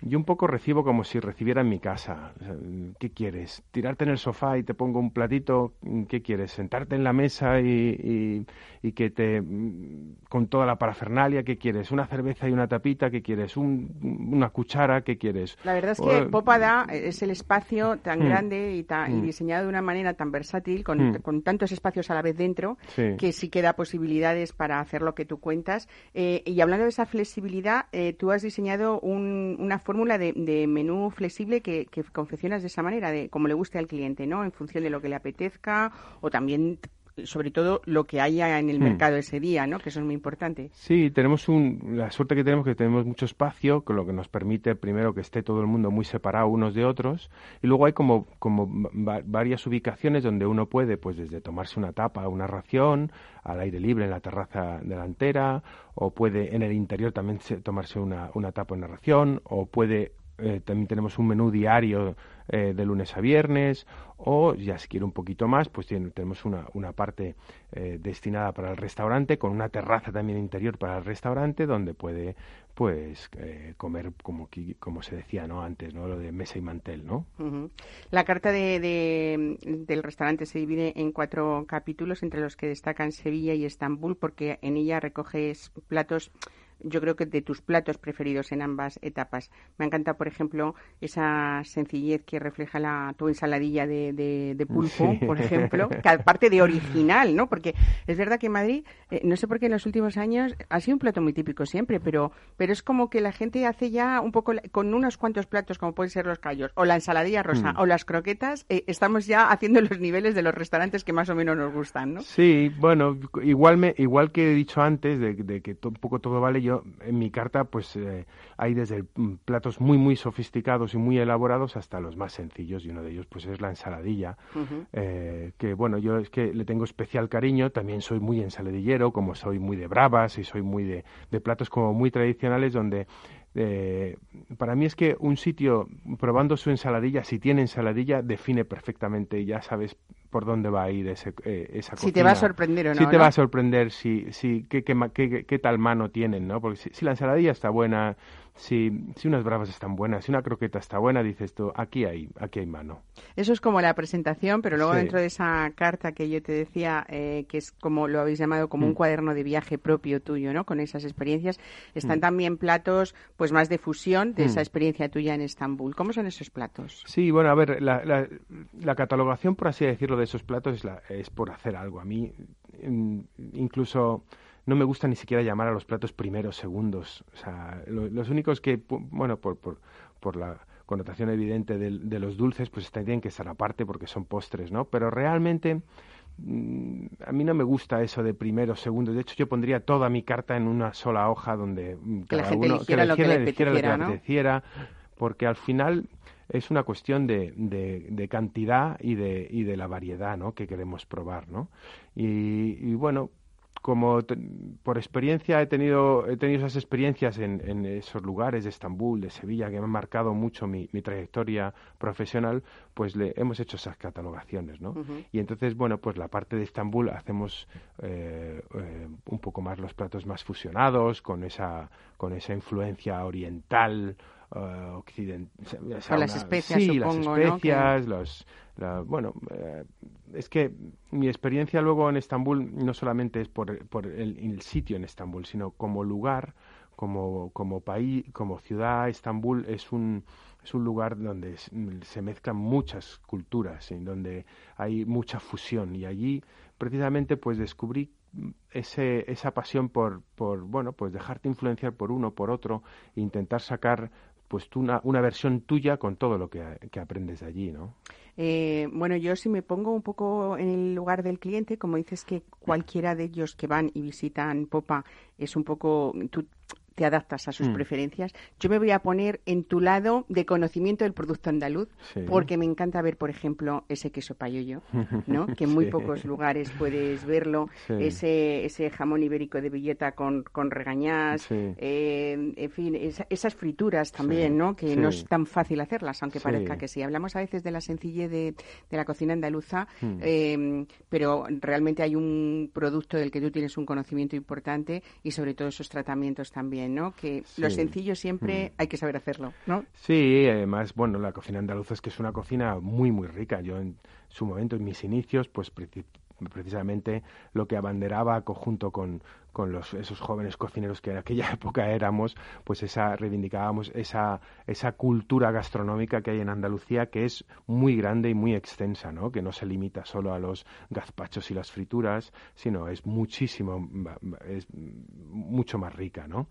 yo un poco recibo como si recibiera en mi casa. O ¿Qué quieres? ¿Tirarte en el sofá y te pongo un platito? ¿Qué quieres? ¿Sentarte en la mesa y, y- y que te... mm, con toda la parafernalia? ¿Qué quieres? ¿Una cerveza y una tapita? ¿Qué quieres? ¿Un- ¿Una cuchara? ¿Qué quieres? La verdad es O, que eh, Pópada es el espacio tan Mm. grande y, ta- y Mm. diseñado de una manera tan versátil, con, Mm. con tantos espacios a la vez dentro, Sí. que sí que da posibilidades para hacer lo que tú cuentas. Eh, y hablando de esa flexibilidad, eh, tú has diseñado un- una fórmula de, de menú flexible que, que confeccionas de esa manera, de como le guste al cliente, ¿no? En función de lo que le apetezca o también, sobre todo, lo que haya en el Mm. mercado ese día, ¿no? Que eso es muy importante. Sí, tenemos un, la suerte que tenemos que tenemos mucho espacio, con lo que nos permite primero que esté todo el mundo muy separado unos de otros, y luego hay como, como va- varias ubicaciones donde uno puede, pues desde tomarse una tapa, una ración, al aire libre en la terraza delantera, o puede en el interior también se- tomarse una, una tapa, una ración, o puede eh, también tenemos un menú diario eh, de lunes a viernes o ya si quiere un poquito más pues tiene- tenemos una, una parte eh, destinada para el restaurante con una terraza también interior para el restaurante donde puede pues eh, comer como como se decía no antes no lo de mesa y mantel no Ujú. La carta de, de- del restaurante se divide en cuatro capítulos, entre los que destacan Sevilla y Estambul, porque en ella recoges platos, yo creo que de tus platos preferidos en ambas etapas. Me encanta, por ejemplo, esa sencillez que refleja la, tu ensaladilla de, de- de pulpo, Sí. por ejemplo, que aparte de original, ¿no? Porque es verdad que en Madrid, eh, no sé por qué en los últimos años, ha sido un plato muy típico siempre, pero, pero es como que la gente hace ya un poco, con unos cuantos platos, como pueden ser los callos, o la ensaladilla rosa, Mm. o las croquetas, eh, estamos ya haciendo los niveles de los restaurantes que más o menos nos gustan, ¿no? Sí, bueno, igual me, igual que he dicho antes de, de que un poco todo vale, yo en mi carta pues eh, hay desde mm, platos muy muy sofisticados y muy elaborados hasta los más sencillos y uno de ellos pues es la ensaladilla, eh, que bueno, yo es que le tengo especial cariño, también soy muy ensaladillero, como soy muy de bravas y soy muy de, de platos como muy tradicionales donde eh, para mí es que un sitio probando su ensaladilla, si tiene ensaladilla, define perfectamente, ya sabes por dónde va a ir ese, eh, esa Si te va a cocina. sorprender o no, Si te ¿no? va a sorprender, si, si, qué, qué- qué- qué tal mano tienen, ¿no? Porque si, si la ensaladilla está buena, si, si unas bravas están buenas, si una croqueta está buena, dices tú, aquí hay, aquí hay mano. Eso es como la presentación, pero luego Sí. dentro de esa carta que yo te decía, eh, que es como lo habéis llamado, como un Mm. cuaderno de viaje propio tuyo, ¿no? Con esas experiencias, están Mm. también platos, pues más de fusión de Mm. esa experiencia tuya en Estambul. ¿Cómo son esos platos? Sí, bueno, a ver, la, la, la catalogación, por así decirlo, de esos platos es, la- es por hacer algo. A mí, mm, incluso no me gusta ni siquiera llamar a los platos primeros, segundos. O sea, lo- los únicos que, bueno, por, por, por la connotación evidente de, de los dulces, pues tienen que estar aparte porque son postres, ¿no? Pero realmente mm, a mí no me gusta eso de primero, segundo. De hecho, yo pondría toda mi carta en una sola hoja donde Que la cada gente uno eligiera lo que le eligiera lo que le apeteciera, porque al final es una cuestión de, de, de cantidad y de, y de la variedad ¿no? que queremos probar. ¿no? Y, y bueno, como por experiencia he tenido, he tenido esas experiencias en, en esos lugares de Estambul, de Sevilla, que me han marcado mucho mi, mi trayectoria profesional, pues le hemos hecho esas catalogaciones, ¿no? Y entonces, bueno, pues la parte de Estambul hacemos eh, eh, un poco más los platos más fusionados, con esa, con esa influencia oriental, occidental. Con las especias, sí, supongo, ¿no? las especias, los, la- bueno, eh, es que mi experiencia luego en Estambul no solamente es por, por el, sitio en Estambul, sino como lugar, como, como país, como ciudad, Estambul es un, es un lugar donde se mezclan muchas culturas, en donde hay mucha fusión. Y allí precisamente pues descubrí ese, esa pasión por, por, bueno, pues dejarte influenciar por uno, por otro, e intentar sacar pues tú una, una versión tuya con todo lo que, que aprendes de allí, ¿no? Eh, bueno, yo si me pongo un poco en el lugar del cliente, como dices que cualquiera de ellos que van y visitan Popa es un poco, tú te adaptas a sus Mm. preferencias, yo me voy a poner en tu lado de conocimiento del producto andaluz, Sí. porque me encanta ver, por ejemplo, ese queso payoyo, ¿no? que en muy Sí. pocos lugares puedes verlo, Sí. ese, ese jamón ibérico de Villeta con, con regañás, eh, en fin, esa- esas frituras también, ¿no? que no es tan fácil hacerlas, aunque parezca que sí. Hablamos a veces de la sencillez de, de la cocina andaluza, Hmm. eh, pero realmente hay un producto del que tú tienes un conocimiento importante y sobre todo esos tratamientos también, ¿no? Que lo sencillo siempre Hmm. hay que saber hacerlo, ¿no? Sí, además, bueno, la cocina andaluza es que es una cocina muy, muy rica. Yo en su momento, en mis inicios, pues precisamente lo que abanderaba conjunto con, con los, esos jóvenes cocineros que en aquella época éramos, pues esa reivindicábamos esa, esa cultura gastronómica que hay en Andalucía que es muy grande y muy extensa, ¿no? Que no se limita solo a los gazpachos y las frituras, sino es muchísimo, es mucho más rica, ¿no?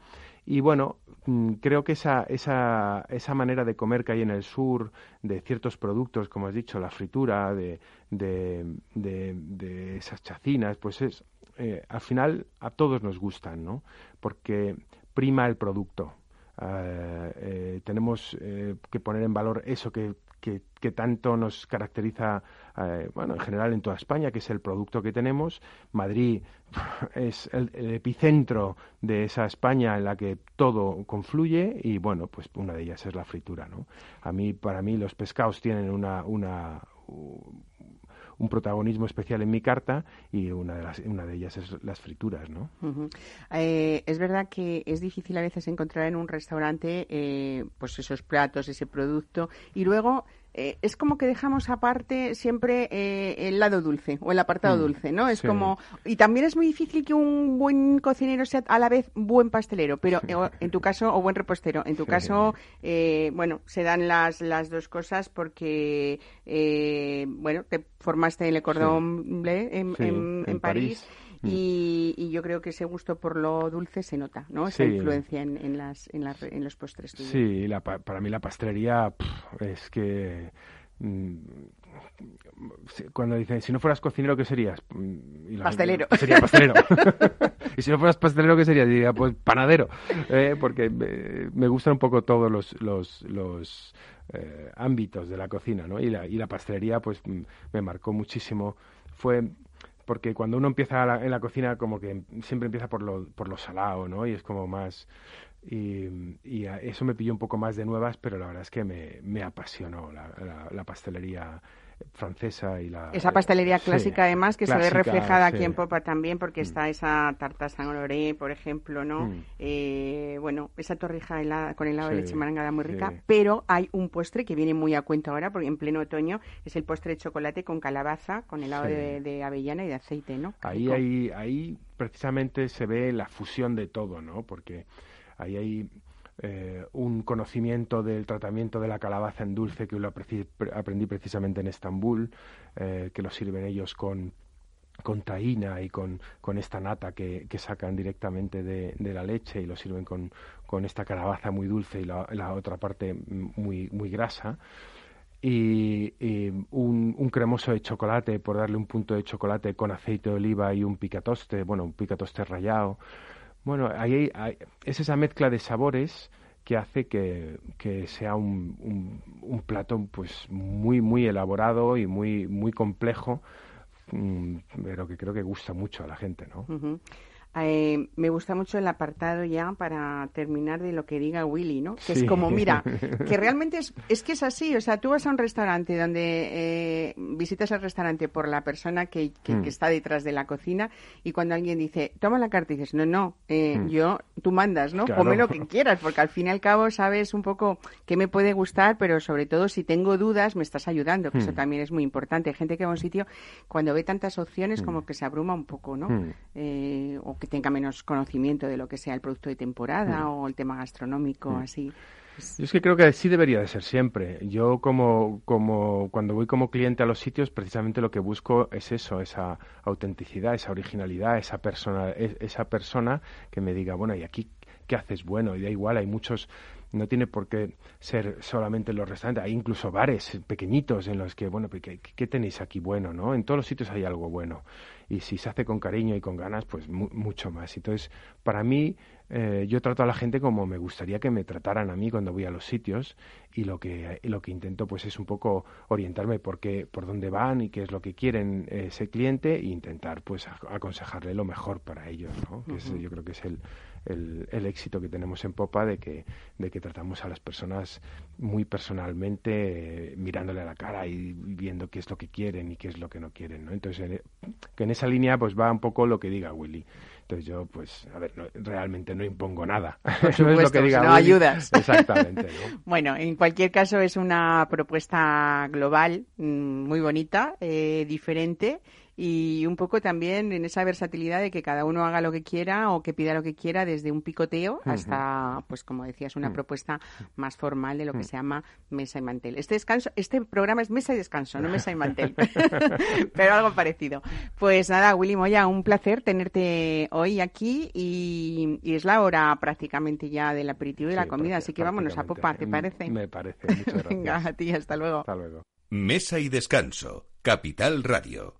Y bueno, mm, creo que esa, esa, esa manera de comer que hay en el sur, de ciertos productos, como has dicho, la fritura, de, de, de, de esas chacinas, pues es, eh, al final a todos nos gustan, ¿no? Porque prima el producto. Eh, eh, tenemos eh, que poner en valor eso que, que, que tanto nos caracteriza, eh, bueno, en general en toda España, que es el producto que tenemos. Madrid es el, epicentro de esa España en la que todo confluye y, bueno, pues una de ellas es la fritura, ¿no? A mí, para mí, los pescados tienen una, una un protagonismo especial en mi carta y una de, las, una de ellas es las frituras, ¿no? Eh, es verdad que es difícil a veces encontrar en un restaurante eh, pues esos platos, ese producto y luego eh, es como que dejamos aparte siempre eh, el lado dulce o el apartado Mm, dulce, ¿no? Es sí. como y también es muy difícil que un buen cocinero sea a la vez buen pastelero, pero o- en tu caso o buen repostero, en tu Sí. caso eh, bueno se dan las las dos cosas porque eh, bueno te formaste en Le Cordon Bleu en, en- en en París. París. Mm. Y, y yo creo que ese gusto por lo dulce se nota, ¿no? Esa Sí. influencia en, en, las, en, las, en los postres. tuyos. Sí, la pa- para mí la pastelería es que mm, cuando dicen si no fueras cocinero qué serías Mm, y la- Pastelero. sería pastelero y si no fueras pastelero qué serías diría pues panadero eh, porque me, me gustan un poco todos los los, los eh, ámbitos de la cocina no y la, y la pastelería pues me marcó muchísimo fue porque cuando uno empieza la- en la cocina como que siempre empieza por lo, por lo salado, ¿no? Y es como más... Y, y eso me pilló un poco más de nuevas, pero la verdad es que me, me apasionó la, la- la pastelería francesa y la... Esa pastelería sí, clásica, además, que se ve reflejada aquí en Popa también, porque Mm. está esa tarta San Honoré, por ejemplo, ¿no? Mm. Eh, bueno, esa torrija helada, con helado de Sí, leche marangada muy rica, pero hay un postre que viene muy a cuento ahora, porque en pleno otoño es el postre de chocolate con calabaza, con helado de, de avellana y de aceite, ¿no? Ahí, ahí, ahí precisamente se ve la fusión de todo, ¿no? Porque ahí hay eh, un conocimiento del tratamiento de la calabaza en dulce que lo aprendí precisamente en Estambul, eh, que lo sirven ellos con con taína y con, con esta nata que, que sacan directamente de, de la leche y lo sirven con, con esta calabaza muy dulce y la, otra parte muy, muy grasa. Y, y un, un cremoso de chocolate, por darle un punto de chocolate con aceite de oliva y un picatoste, bueno, un picatoste rallado. Bueno, ahí, es esa mezcla de sabores que hace que, que sea un, un, plato pues muy muy elaborado y muy muy complejo mm, pero que creo que gusta mucho a la gente no. Eh, me gusta mucho el apartado ya para terminar de lo que diga Willy, ¿no? Que Sí. es como, mira, que realmente es, es que es así. O sea, tú vas a un restaurante donde eh, visitas el restaurante por la persona que, que- Mm. que está detrás de la cocina y cuando alguien dice, toma la carta, y dices, no, no, eh, Mm. yo, tú mandas, ¿no? Claro. Come lo que quieras, porque al fin y al cabo sabes un poco qué me puede gustar, pero sobre todo si tengo dudas me estás ayudando, que eso Mm. también es muy importante. Hay gente que va a un sitio cuando ve tantas opciones como que se abruma un poco, ¿no? Eh, o que tenga menos conocimiento de lo que sea el producto de temporada Mm. o el tema gastronómico, Mm. así. Yo es que creo que sí debería de ser siempre. Yo como, como cuando voy como cliente a los sitios, precisamente lo que busco es eso, esa autenticidad, esa originalidad, esa persona, esa persona que me diga, bueno, ¿y aquí qué haces bueno? Y da igual, hay muchos, no tiene por qué ser solamente en los restaurantes, hay incluso bares pequeñitos en los que, bueno, ¿qué, qué tenéis aquí bueno, no? En todos los sitios hay algo bueno. Y si se hace con cariño y con ganas, pues mu- mucho más. Entonces, para mí, eh, yo trato a la gente como me gustaría que me trataran a mí cuando voy a los sitios y lo que y lo que intento pues es un poco orientarme por qué por dónde van y qué es lo que quieren eh, ese cliente e intentar pues aconsejarle lo mejor para ellos ¿no? que yo creo que es el, el, el éxito que tenemos en Popa de que de que tratamos a las personas muy personalmente eh, mirándole a la cara y viendo qué es lo que quieren y qué es lo que no quieren ¿no? entonces en- que en esa línea pues va un poco lo que diga Willy entonces yo pues a ver no- realmente no impongo nada Por no es lo supuesto, que diga no Willy. ayudas. exactamente ¿no? Bueno, en cualquier caso es una propuesta global mm, muy bonita, eh, diferente y un poco también en esa versatilidad de que cada uno haga lo que quiera o que pida lo que quiera desde un picoteo hasta, pues como decías, una Mm. propuesta más formal de lo que Mm. se llama mesa y mantel. Este descanso, este programa es mesa y descanso, no mesa y mantel, pero algo parecido. Pues nada, Willy Moya, un placer tenerte hoy aquí y, y es la hora prácticamente ya del aperitivo y la comida, así que vámonos a popa, ¿te prácticamente. parece? Me parece. Muchas gracias. Venga, a ti, hasta luego. Hasta luego. Mesa y descanso. Capital Radio.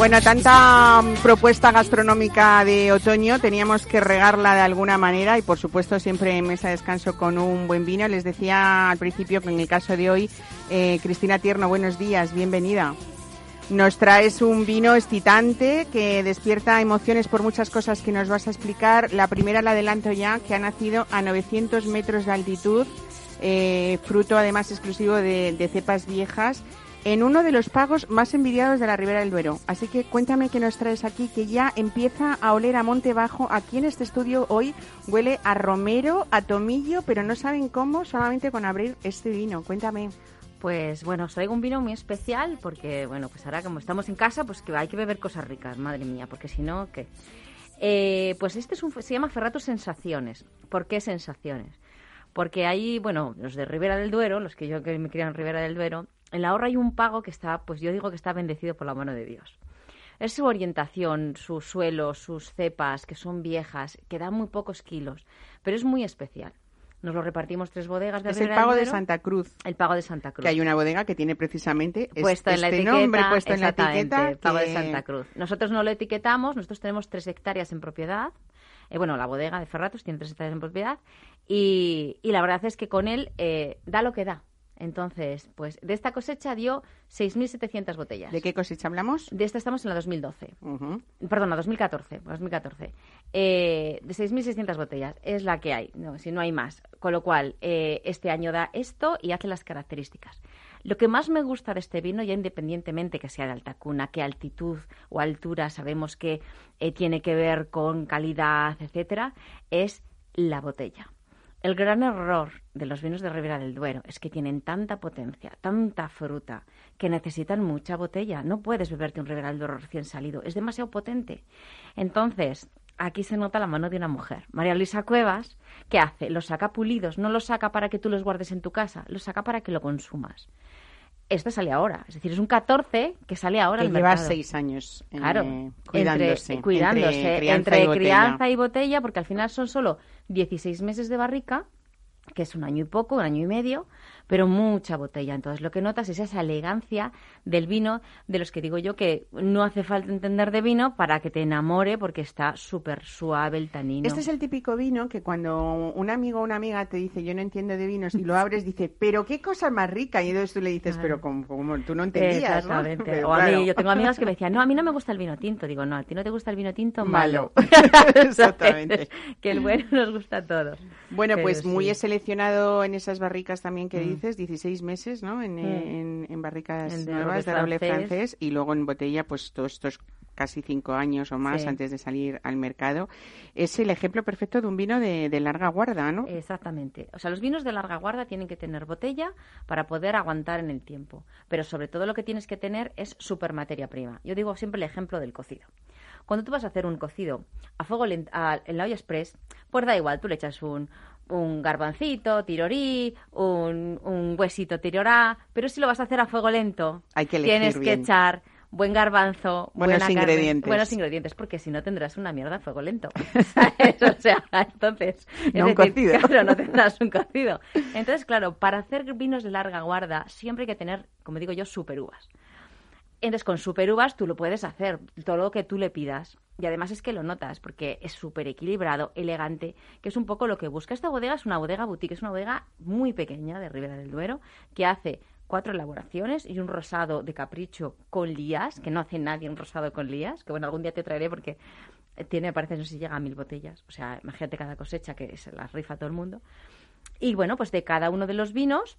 Bueno, tanta mm, propuesta gastronómica de otoño, teníamos que regarla de alguna manera y por supuesto siempre en mesa de descanso con un buen vino. Les decía al principio que en el caso de hoy, eh, Cristina Tierno, buenos días, bienvenida. Nos traes un vino excitante que despierta emociones por muchas cosas que nos vas a explicar. La primera la adelanto ya, que ha nacido a 900 metros de altitud, eh, fruto además exclusivo de, de cepas viejas, en uno de los pagos más envidiados de la Ribera del Duero. Así que cuéntame qué nos traes aquí, que ya empieza a oler a Monte Bajo. Aquí en este estudio hoy huele a romero, a tomillo, pero no saben cómo, solamente con abrir este vino. Cuéntame. Pues bueno, os traigo un vino muy especial porque, bueno, pues ahora como estamos en casa, pues que hay que beber cosas ricas, madre mía, porque si no, ¿qué? Eh, pues este es un, se llama Ferrato Sensaciones. ¿Por qué Sensaciones? Porque ahí, bueno, los de Ribera del Duero, los que yo que me crié en Ribera del Duero, en la horra hay un pago que está, pues yo digo que está bendecido por la mano de Dios. Es su orientación, sus suelos, sus cepas, que son viejas, que dan muy pocos kilos, pero es muy especial. Nos lo repartimos tres bodegas de Es el Ribera pago de. Santa Cruz. El pago de Santa Cruz Que hay una bodega que tiene precisamente es- puesto en la este etiqueta, nombre puesto en la etiqueta. Pago de Santa Cruz. Nosotros no lo etiquetamos, nosotros tenemos tres hectáreas en propiedad. Eh, bueno, la bodega de Ferratos tiene tres hectáreas en propiedad y, y la verdad es que con él eh, da lo que da. Entonces, pues de esta cosecha dio 6.700 botellas. ¿De qué cosecha hablamos? De esta estamos en la 2012. Ujú. Perdón, la 2014. 2014. Eh, de 6.600 botellas. Es la que hay. No, si no hay más. Con lo cual, eh, este año da esto y hace las características. Lo que más me gusta de este vino, ya independientemente que sea de alta cuna, que altitud o altura sabemos que eh, tiene que ver con calidad, etcétera, es la botella. El gran error de los vinos de Ribera del Duero es que tienen tanta potencia, tanta fruta, que necesitan mucha botella. No puedes beberte un Ribera del Duero recién salido, es demasiado potente. Entonces, aquí se nota la mano de una mujer. María Luisa Cuevas, ¿qué hace? Los saca pulidos, no los saca para que tú los guardes en tu casa, los saca para que lo consumas. Esto sale ahora, es decir, es un 14 que sale ahora Que al lleva mercado. seis años eh, Claro, cuidándose. entre, cuidándose, crianza entre y crianza y botella, porque al final son solo 16 meses de barrica, que es un año y poco, un año y medio, pero mucha botella. Entonces lo que notas es esa elegancia del vino, de los que digo yo que no hace falta entender de vino para que te enamore, porque está súper suave el tanino. Este es el típico vino que cuando un amigo o una amiga te dice yo no entiendo de vinos y lo abres dice pero qué cosa más rica y entonces tú le dices pero como, como tú no entendías ¿no? Exactamente. Pero o a claro. mí, yo tengo amigas que me decían, no, a mí no me gusta el vino tinto. Digo, no, a ti no te gusta el vino tinto, Malo. malo. Exactamente. que el bueno nos gusta a todos. Bueno, Pero pues muy sí. he seleccionado en esas barricas también que Mm. Dices, 16 meses, ¿no? En, Mm. en, en barricas de nuevas de roble roble francés. francés y luego en botella, pues todos estos casi cinco años o más Sí. antes de salir al mercado. Es el ejemplo perfecto de un vino de, de larga guarda, ¿no? Exactamente. O sea, los vinos de larga guarda tienen que tener botella para poder aguantar en el tiempo. Pero sobre todo lo que tienes que tener es super materia prima. Yo digo siempre el ejemplo del cocido. Cuando tú vas a hacer un cocido a fuego lento, en la olla express, pues da igual, tú le echas un, un garbancito, tirorí, un, un huesito tirorá, pero si lo vas a hacer a fuego lento, Hay que elegir tienes que echar buen garbanzo, Buenos buena carne, ingredientes. buenos ingredientes, porque si no tendrás una mierda a fuego lento. ¿Sabes? O sea, entonces... es No un cocido. Claro, no tendrás un cocido. Entonces, claro, para hacer vinos de larga guarda siempre hay que tener, como digo yo, super uvas. Entonces, con super uvas tú lo puedes hacer, todo lo que tú le pidas. Y además es que lo notas, porque es súper equilibrado, elegante, que es un poco lo que busca. Esta bodega es una bodega boutique, es una bodega muy pequeña de Ribera del Duero, que hace cuatro elaboraciones y un rosado de capricho con lías, que no hace nadie un rosado con lías, que bueno, algún día te traeré porque tiene, parece, no sé si llega a mil botellas. O sea, imagínate cada cosecha que se las rifa todo el mundo. Y bueno, pues de cada uno de los vinos,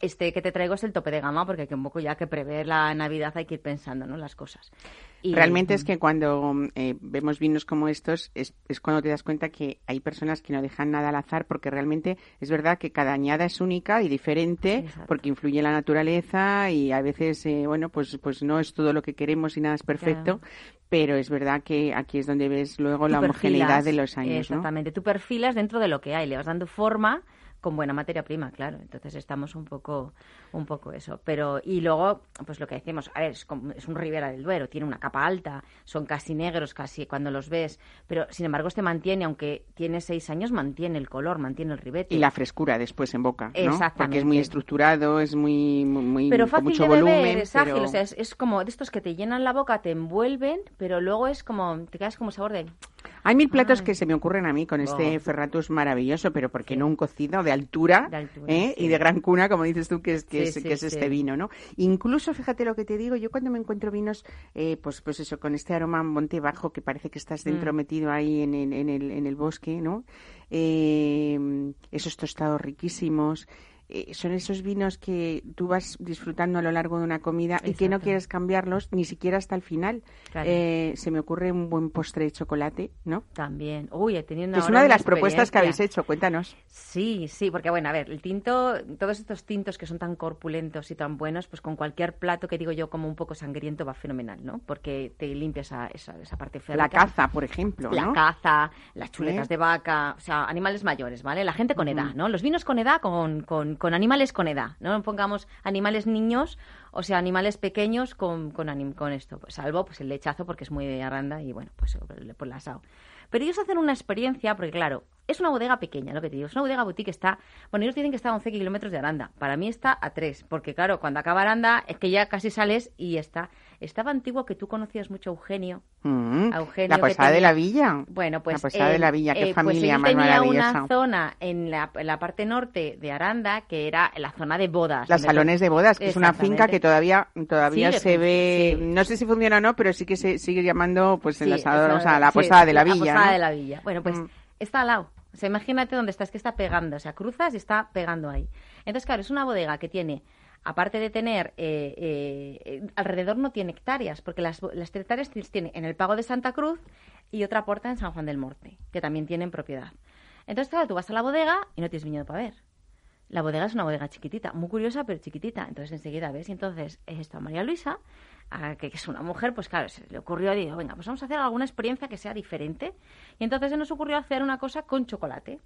este que te traigo es el tope de gama, porque hay que un poco ya que prever la Navidad hay que ir pensando, ¿no? Las cosas. Y- Realmente es que cuando eh, vemos vinos como estos es, es cuando te das cuenta que hay personas que no dejan nada al azar porque realmente es verdad que cada añada es única y diferente Exacto. porque influye la naturaleza y a veces eh, bueno pues pues no es todo lo que queremos y nada es perfecto pero es verdad que aquí es donde ves luego tú la homogeneidad de los años ¿no? Exactamente, tú perfilas dentro de lo que hay, le vas dando forma con buena materia prima, claro. Entonces estamos un poco, un poco eso. Pero, y luego, pues lo que decimos, a ver, es, como- es un Ribera del Duero, tiene una capa alta, son casi negros, casi cuando los ves, pero sin embargo este mantiene, aunque tiene seis años, mantiene el color, mantiene el ribete. y la frescura después en boca, ¿no? Porque es Exactamente. muy estructurado, es muy, muy, pero con fácil mucho de volumen. beber, es pero- ágil, o sea, es, es como de estos que te llenan la boca, te envuelven, pero luego es como, te quedas como sabor de... Hay mil platos Ay. que se me ocurren a mí con este. Ferratus maravilloso, pero ¿por qué no un cocido de altura, De altura, ¿eh? sí. y de gran cuna, como dices tú, que es, que Sí, es, que este vino, ¿no? Incluso, fíjate lo que te digo, yo cuando me encuentro vinos, eh, pues, pues eso, con este aroma monte bajo, que parece que estás dentro Mm. metido ahí en, el- en el, en el bosque, ¿no? Eh, esos tostados riquísimos. Eh, son esos vinos que tú vas disfrutando a lo largo de una comida y que no Exacto. quieres cambiarlos ni siquiera hasta el final. Claro. Eh, se me ocurre un buen postre de chocolate, ¿no? También. Uy, he tenido Que es una de las propuestas que habéis hecho, cuéntanos. Sí, sí, porque bueno, a ver, el tinto, todos estos tintos que son tan corpulentos y tan buenos, pues con cualquier plato que digo yo como un poco sangriento va fenomenal, ¿no? Porque te limpia esa, esa, esa parte fea. La caza, por ejemplo, La ¿no? caza, las chuletas ¿Eh? de vaca, o sea, animales mayores, ¿vale? La gente con edad, ¿no? Los vinos con edad con, con, con animales con edad, ¿no? Pongamos animales niños, o sea, animales pequeños con, con, esto, pues, salvo pues el lechazo porque es muy aranda y bueno, pues por por la asado. Pero ellos hacen una experiencia, porque claro, es una bodega pequeña, lo que te digo, es una bodega boutique, está, bueno, ellos dicen que está a 11 kilómetros de Aranda, para mí está a 3, porque claro, cuando acaba Aranda es que ya casi sales y está Estaba antiguo que tú conocías mucho a Eugenio. Mm, A Eugenio la posada de tenía- la villa. Bueno, pues. La posada de la villa, qué eh, pues familia él más tenía maravillosa. una zona en la, en la parte norte de Aranda que era la zona de bodas. Las donde salones de bodas, que es una finca que todavía todavía se ve, sí. no sé si funciona o no, pero sí que se sigue llamando pues en Sí, esa- o sea, la posada de la La villa. posada ¿no? de la villa. Bueno, pues Mm. está al lado. O sea, imagínate dónde está, es que está pegando. O sea, cruzas y está pegando ahí. Entonces, claro, es una bodega que tiene, aparte de tener, eh, eh, alrededor no tiene hectáreas, porque las, las hectáreas tiene en el Pago de Santa Cruz y otra puerta en San Juan del Morte, que también tienen propiedad. Entonces, claro, tú vas a la bodega y no tienes viñedo para ver. La bodega es una bodega chiquitita, muy curiosa, pero chiquitita. Entonces enseguida ves. Y entonces esto a María Luisa, que es una mujer, pues claro, se le ocurrió, digo, venga, pues vamos a hacer alguna experiencia que sea diferente. Y entonces se nos ocurrió hacer una cosa con chocolate.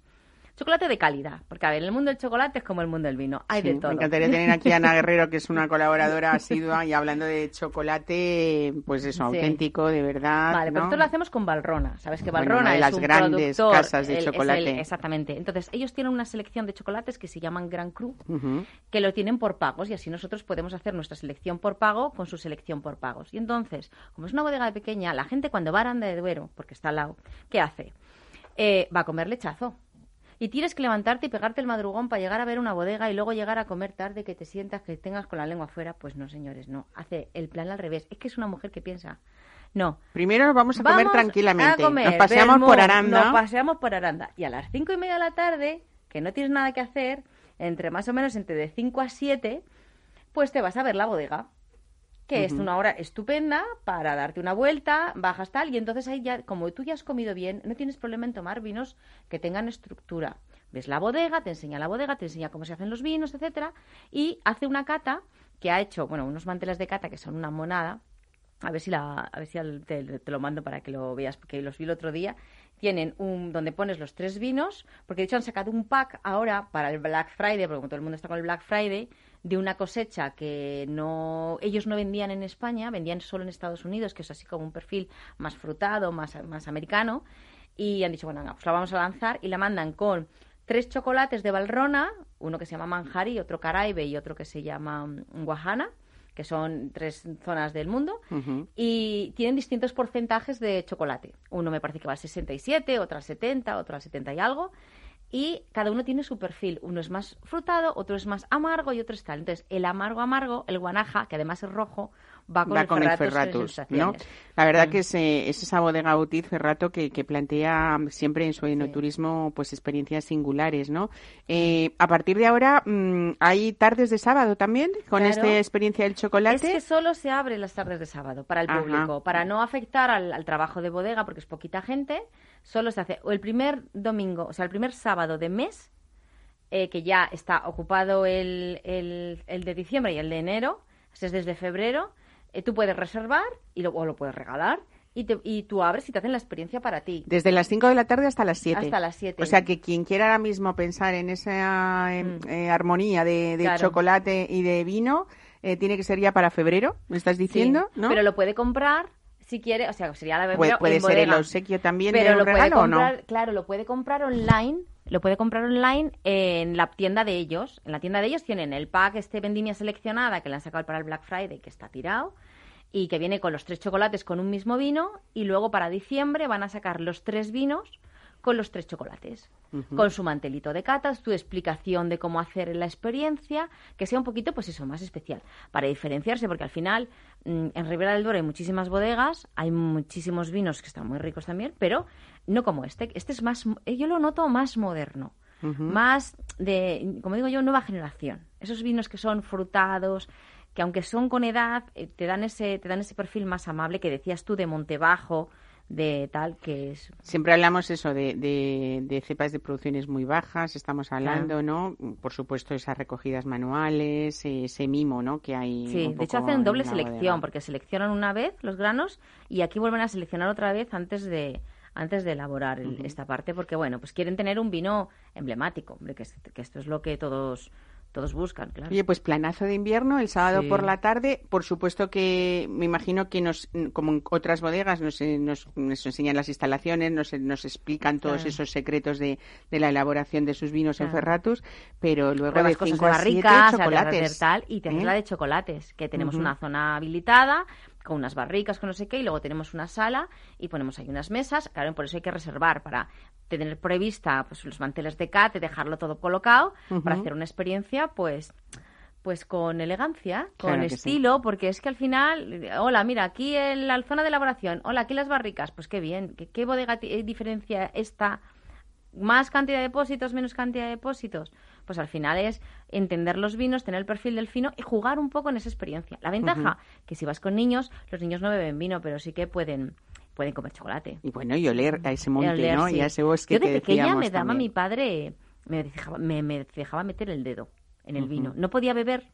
Chocolate de calidad, porque a ver, el mundo del chocolate es como el mundo del vino, hay Sí, de todo. Me encantaría tener aquí a Ana Guerrero, que es una colaboradora asidua, y hablando de chocolate, pues eso, Sí. auténtico, de verdad. Vale, ¿no? pero esto lo hacemos con Valrona. Sabes que Bueno, Valrona de es las un grandes productor, casas de el- es el- chocolate. exactamente. Entonces, ellos tienen una selección de chocolates que se llaman Gran Cru, que lo tienen por pagos y así nosotros podemos hacer nuestra selección por pago con su selección por pagos. Y entonces, como es una bodega pequeña, la gente cuando va a Aranda de Duero, porque está al lado, ¿qué hace? Eh, va a comer lechazo. Y tienes que levantarte y pegarte el madrugón para llegar a ver una bodega y luego llegar a comer tarde, que te sientas, que tengas con la lengua afuera. Pues no, señores, no. Hace el plan al revés. Es que es una mujer que piensa. No, Primero vamos a comer tranquilamente. a comer, Nos paseamos vermú, por Aranda. Nos paseamos por Aranda. Y a las cinco y media de la tarde, que no tienes nada que hacer, entre más o menos entre de 5 a 7, pues te vas a ver la bodega. Que es una hora estupenda para darte una vuelta, bajas tal, y entonces ahí ya, como tú ya has comido bien, no tienes problema en tomar vinos que tengan estructura. Ves la bodega, te enseña la bodega, te enseña cómo se hacen los vinos, etcétera, y hace una cata que ha hecho, bueno, unos manteles de cata que son una monada, a ver si la, a ver si te, te lo mando para que lo veas, porque los vi el otro día. Tienen un donde pones los tres vinos, porque de hecho han sacado un pack ahora para el Black Friday, porque como todo el mundo está con el Black Friday, de una cosecha que no ellos no vendían en España, vendían solo en Estados Unidos, que es así como un perfil más frutado, más, más americano. Y han dicho, bueno, pues la vamos a lanzar y la mandan con tres chocolates de Valrona, uno que se llama Manjari, otro Caraibe y otro que se llama mm, Guajana, que son tres zonas del mundo, y tienen distintos porcentajes de chocolate. Uno me parece que va al 67, otro al 70, otro al 70 y algo. Y cada uno tiene su perfil. Uno es más frutado, otro es más amargo y otro es tal. Entonces, el amargo amargo, el guanaja, que además es rojo, va con va el con el Ferratus ¿no? La verdad Mm. que es, eh, es esa bodega Bautiz Ferrato que, que plantea siempre en su enoturismo pues experiencias singulares, ¿no? Eh, a partir de ahora, mm, ¿hay tardes de sábado también con Claro. esta experiencia del chocolate? Es que solo se abre las tardes de sábado para el Ajá. público, para no afectar al, al trabajo de bodega, porque es poquita gente, solo se hace o el primer domingo, o sea, el primer sábado de mes, eh, que ya está ocupado el, el, el de diciembre y el de enero, es desde febrero, eh, tú puedes reservar y lo, o lo puedes regalar y, te- y tú abres y te hacen la experiencia para ti. Desde las 5 de la tarde hasta las 7. Hasta las 7. O sea que quien quiera ahora mismo pensar en esa Mm. eh, armonía de, de Claro. chocolate y de vino, eh, tiene que ser ya para febrero, ¿me estás diciendo? Sí, ¿no? Pero lo puede comprar si quiere, o sea, sería la puede pero puede en ser el obsequio también Pero de un lo puede regalo o no. comprar, claro, lo puede comprar online, lo puede comprar online en la tienda de ellos. En la tienda de ellos tienen el pack este vendimia seleccionada que le han sacado para el Black Friday que está tirado y que viene con los tres chocolates con un mismo vino y luego para diciembre van a sacar los tres vinos con los tres chocolates, con su mantelito de catas, tu explicación de cómo hacer la experiencia, que sea un poquito, pues eso, más especial, para diferenciarse, porque al final mm, en Ribera del Duero hay muchísimas bodegas, hay muchísimos vinos que están muy ricos también, pero no como este. Este es más, eh, yo lo noto más moderno, más de, como digo yo, nueva generación. Esos vinos que son frutados, que aunque son con edad, eh, te dan ese, te dan ese perfil más amable que decías tú de Montebajo, de tal, que es Siempre hablamos eso de, de, de cepas de producciones muy bajas, estamos hablando, ¿no? Por supuesto, esas recogidas manuales, ese mimo, ¿no? Que hay. Sí, un de hecho hacen en doble selección, bodega. porque seleccionan una vez los granos y aquí vuelven a seleccionar otra vez antes de antes de elaborar el- esta parte, porque bueno, pues quieren tener un vino emblemático, hombre, que esto es lo que todos todos buscan, claro. Oye, pues planazo de invierno, el sábado Sí. por la tarde. Por supuesto que me imagino que nos, como en otras bodegas, nos, eh, nos, nos enseñan las instalaciones, nos, nos explican todos Claro. esos secretos de, de la elaboración de sus vinos en Claro. Ferratus, pero luego pruebas de cosas 5 a 7 barricas, chocolates. tal, y te ¿eh? la de chocolates, que tenemos Ujú. una zona habilitada con unas barricas, con no sé qué, y luego tenemos una sala y ponemos ahí unas mesas. Claro, por eso hay que reservar para tener prevista pues, los manteles de cat, dejarlo todo colocado, para hacer una experiencia, pues pues con elegancia, con Claro que sí. estilo, porque es que al final, hola, mira, aquí en la zona de elaboración, hola, aquí las barricas, pues qué bien, ¿qué, qué bodega diferencia esta? ¿Más cantidad de depósitos, menos cantidad de depósitos? Pues al final es entender los vinos, tener el perfil del fino y jugar un poco en esa experiencia. La ventaja, que si vas con niños, los niños no beben vino, pero sí que pueden, pueden comer chocolate. Y bueno, y oler a ese monte, Oler, ¿no? sí. Y a ese bosque Yo de que pequeña me daba también. mi padre, me dejaba, me, me dejaba meter el dedo en el vino. No podía beber,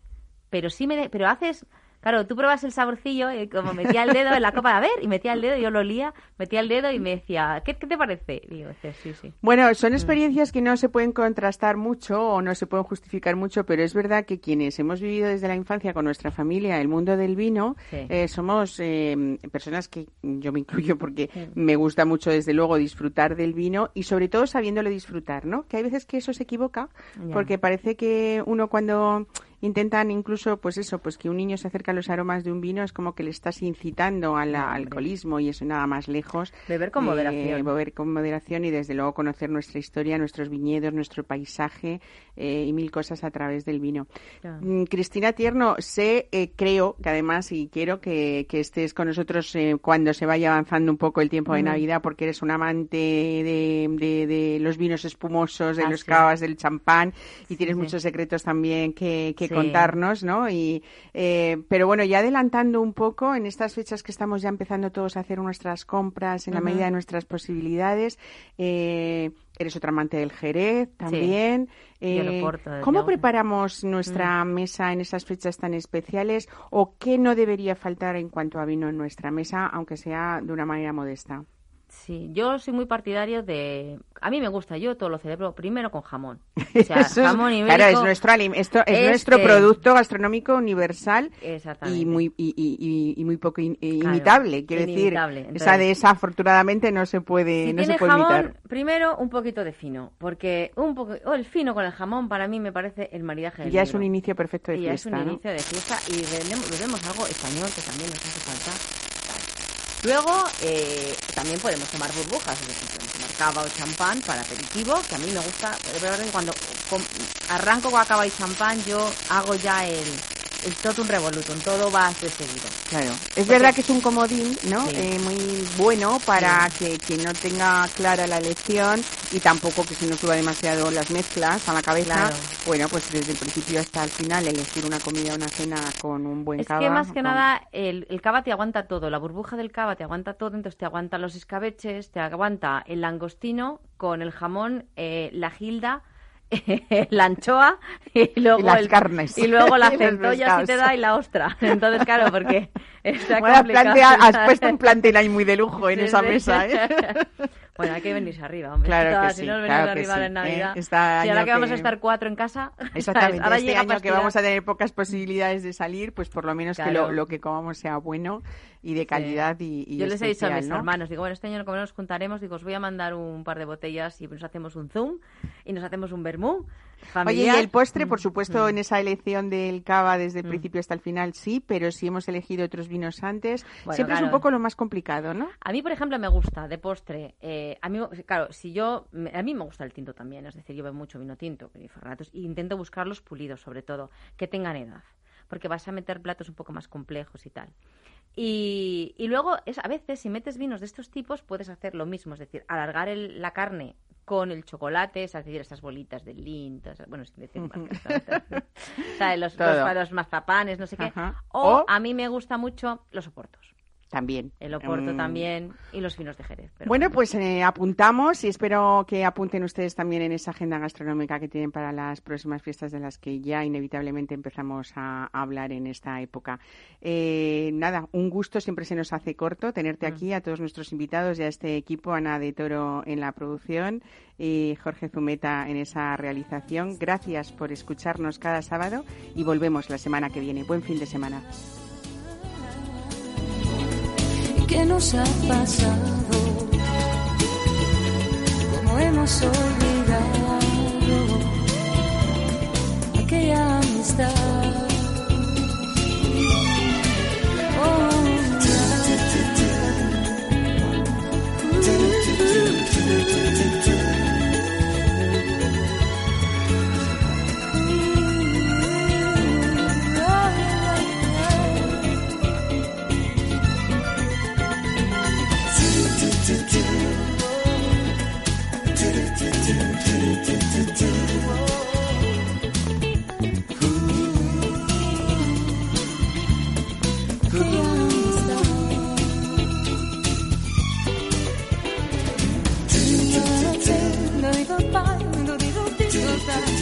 pero sí me... de- pero haces... Claro, tú pruebas el saborcillo y como metía el dedo en la copa, a ver, y metía el dedo, yo lo olía, metía el dedo y me decía, ¿qué, qué te parece? Y digo, "Sí, sí, sí. Bueno, Mm. son experiencias que no se pueden contrastar mucho o no se pueden justificar mucho, pero es verdad que quienes hemos vivido desde la infancia con nuestra familia el mundo del vino, Sí. eh, somos eh, personas que yo me incluyo porque Sí. me gusta mucho desde luego disfrutar del vino y sobre todo sabiéndolo disfrutar, ¿no? Que hay veces que eso se equivoca Ya. porque parece que uno cuando intentan incluso pues eso pues que un niño se acerca a los aromas de un vino es como que le estás incitando al alcoholismo y eso nada más lejos Beber con de moderación. beber con moderación y desde luego conocer nuestra historia nuestros viñedos nuestro paisaje eh, y mil cosas a través del vino. Mm, Cristina Tierno sé eh, creo que además y quiero que, que estés con nosotros eh, cuando se vaya avanzando un poco el tiempo de. Navidad porque eres un amante de, de- de los vinos espumosos de Ah, los sí. cavas del champán y tienes sí. muchos secretos también que, que Sí. contarnos, ¿no? Y, eh, pero bueno, ya adelantando un poco, en estas fechas que estamos ya empezando todos a hacer nuestras compras en la medida de nuestras posibilidades, eh, eres otra amante del Jerez también. Eh, ¿Cómo preparamos nuestra mesa en esas fechas tan especiales o qué no debería faltar en cuanto a vino en nuestra mesa, aunque sea de una manera modesta? Sí, yo soy muy partidario de... A mí me gusta, yo todo lo celebro primero con jamón. O sea, Eso jamón ibérico... claro, es nuestro, alim- esto es es nuestro que- producto gastronómico universal y muy y, y- y- y muy poco in- eh, Claro, imitable quiero inimitable. decir Entonces- esa dehesa afortunadamente no se puede Si no se tiene puede jamón, imitar primero un poquito de fino, porque un poco, oh, el fino con el jamón para mí me parece el maridaje del ya es un inicio perfecto de Y ya es fiesta un ¿no? inicio de fiesta y bebemos algo español que también nos hace falta. Luego eh, también podemos tomar burbujas, es decir, podemos tomar cava o champán para aperitivo, que a mí me gusta, que cuando arranco con cava y champán yo hago ya el, el totum revolutum, todo va de seguido. Claro, es Porque- verdad que es un comodín, ¿no? Sí. Eh, muy bueno para que quien no tenga clara la elección y tampoco que se nos suba demasiado las mezclas a la cabeza. Claro. Bueno, pues desde el principio hasta el final elegir una comida o una cena con un buen Es cava. que más que con- nada el, el cava te aguanta todo, la burbuja del cava te aguanta todo, entonces te aguanta los escabeches, te aguanta el langostino con el jamón, eh, la gilda, la anchoa y luego Y las el- carnes. y luego la centolla si te da y la ostra. Entonces claro, porque está Bueno, plantea- has puesto un plantel ahí muy de lujo en Sí, esa sí. mesa, ¿eh? Bueno, hay que venirse arriba, hombre. Claro Todas, que si sí, no nos claro venimos que arriba sí, en Navidad. ¿eh? Este y ahora que vamos a estar cuatro en casa, ¿sabes? Exactamente, ahora este llega año que vamos a tener pocas posibilidades de salir, pues por lo menos que Claro. lo, lo que comamos sea bueno y de calidad y, y Yo les he dicho a mis ¿no? hermanos, digo, bueno, este año como nos juntaremos, digo, os voy a mandar un par de botellas y nos hacemos un zoom y nos hacemos un vermú Oye, y el postre, por Mm, supuesto, mm. en esa elección del cava desde el Mm. principio hasta el final, sí, pero si hemos elegido otros vinos antes, Bueno, siempre es un poco lo más complicado, ¿no? A mí, por ejemplo, me gusta de postre. eh, a mí, claro, si yo, a mí me gusta el tinto también, es decir, yo bebo mucho vino tinto y ferratos y intento buscarlos pulidos, sobre todo, que tengan edad, porque vas a meter platos un poco más complejos y tal. Y, y luego, es, a veces, si metes vinos de estos tipos, puedes hacer lo mismo, es decir, alargar el- la carne con el chocolate, es decir, esas bolitas de lin, todas esas- bueno, sin decir marcas, ¿sabes? Los, los, los mazapanes, no sé qué. Ajá. O, O- a mí me gusta mucho los oportos. También. El Oporto Mm. también y los vinos de Jerez. pero Bueno, pues eh, apuntamos y espero que apunten ustedes también en esa agenda gastronómica que tienen para las próximas fiestas de las que ya inevitablemente empezamos a, a hablar en esta época. Eh, nada, un gusto, siempre se nos hace corto tenerte Mm. aquí, a todos nuestros invitados y a este equipo, Ana de Toro en la producción y Jorge Zumeta en esa realización. Gracias por escucharnos cada sábado y volvemos la semana que viene. Buen fin de semana que nos ha pasado, como hemos olvidado aquella amistad. Oh, goodbye. Do, do.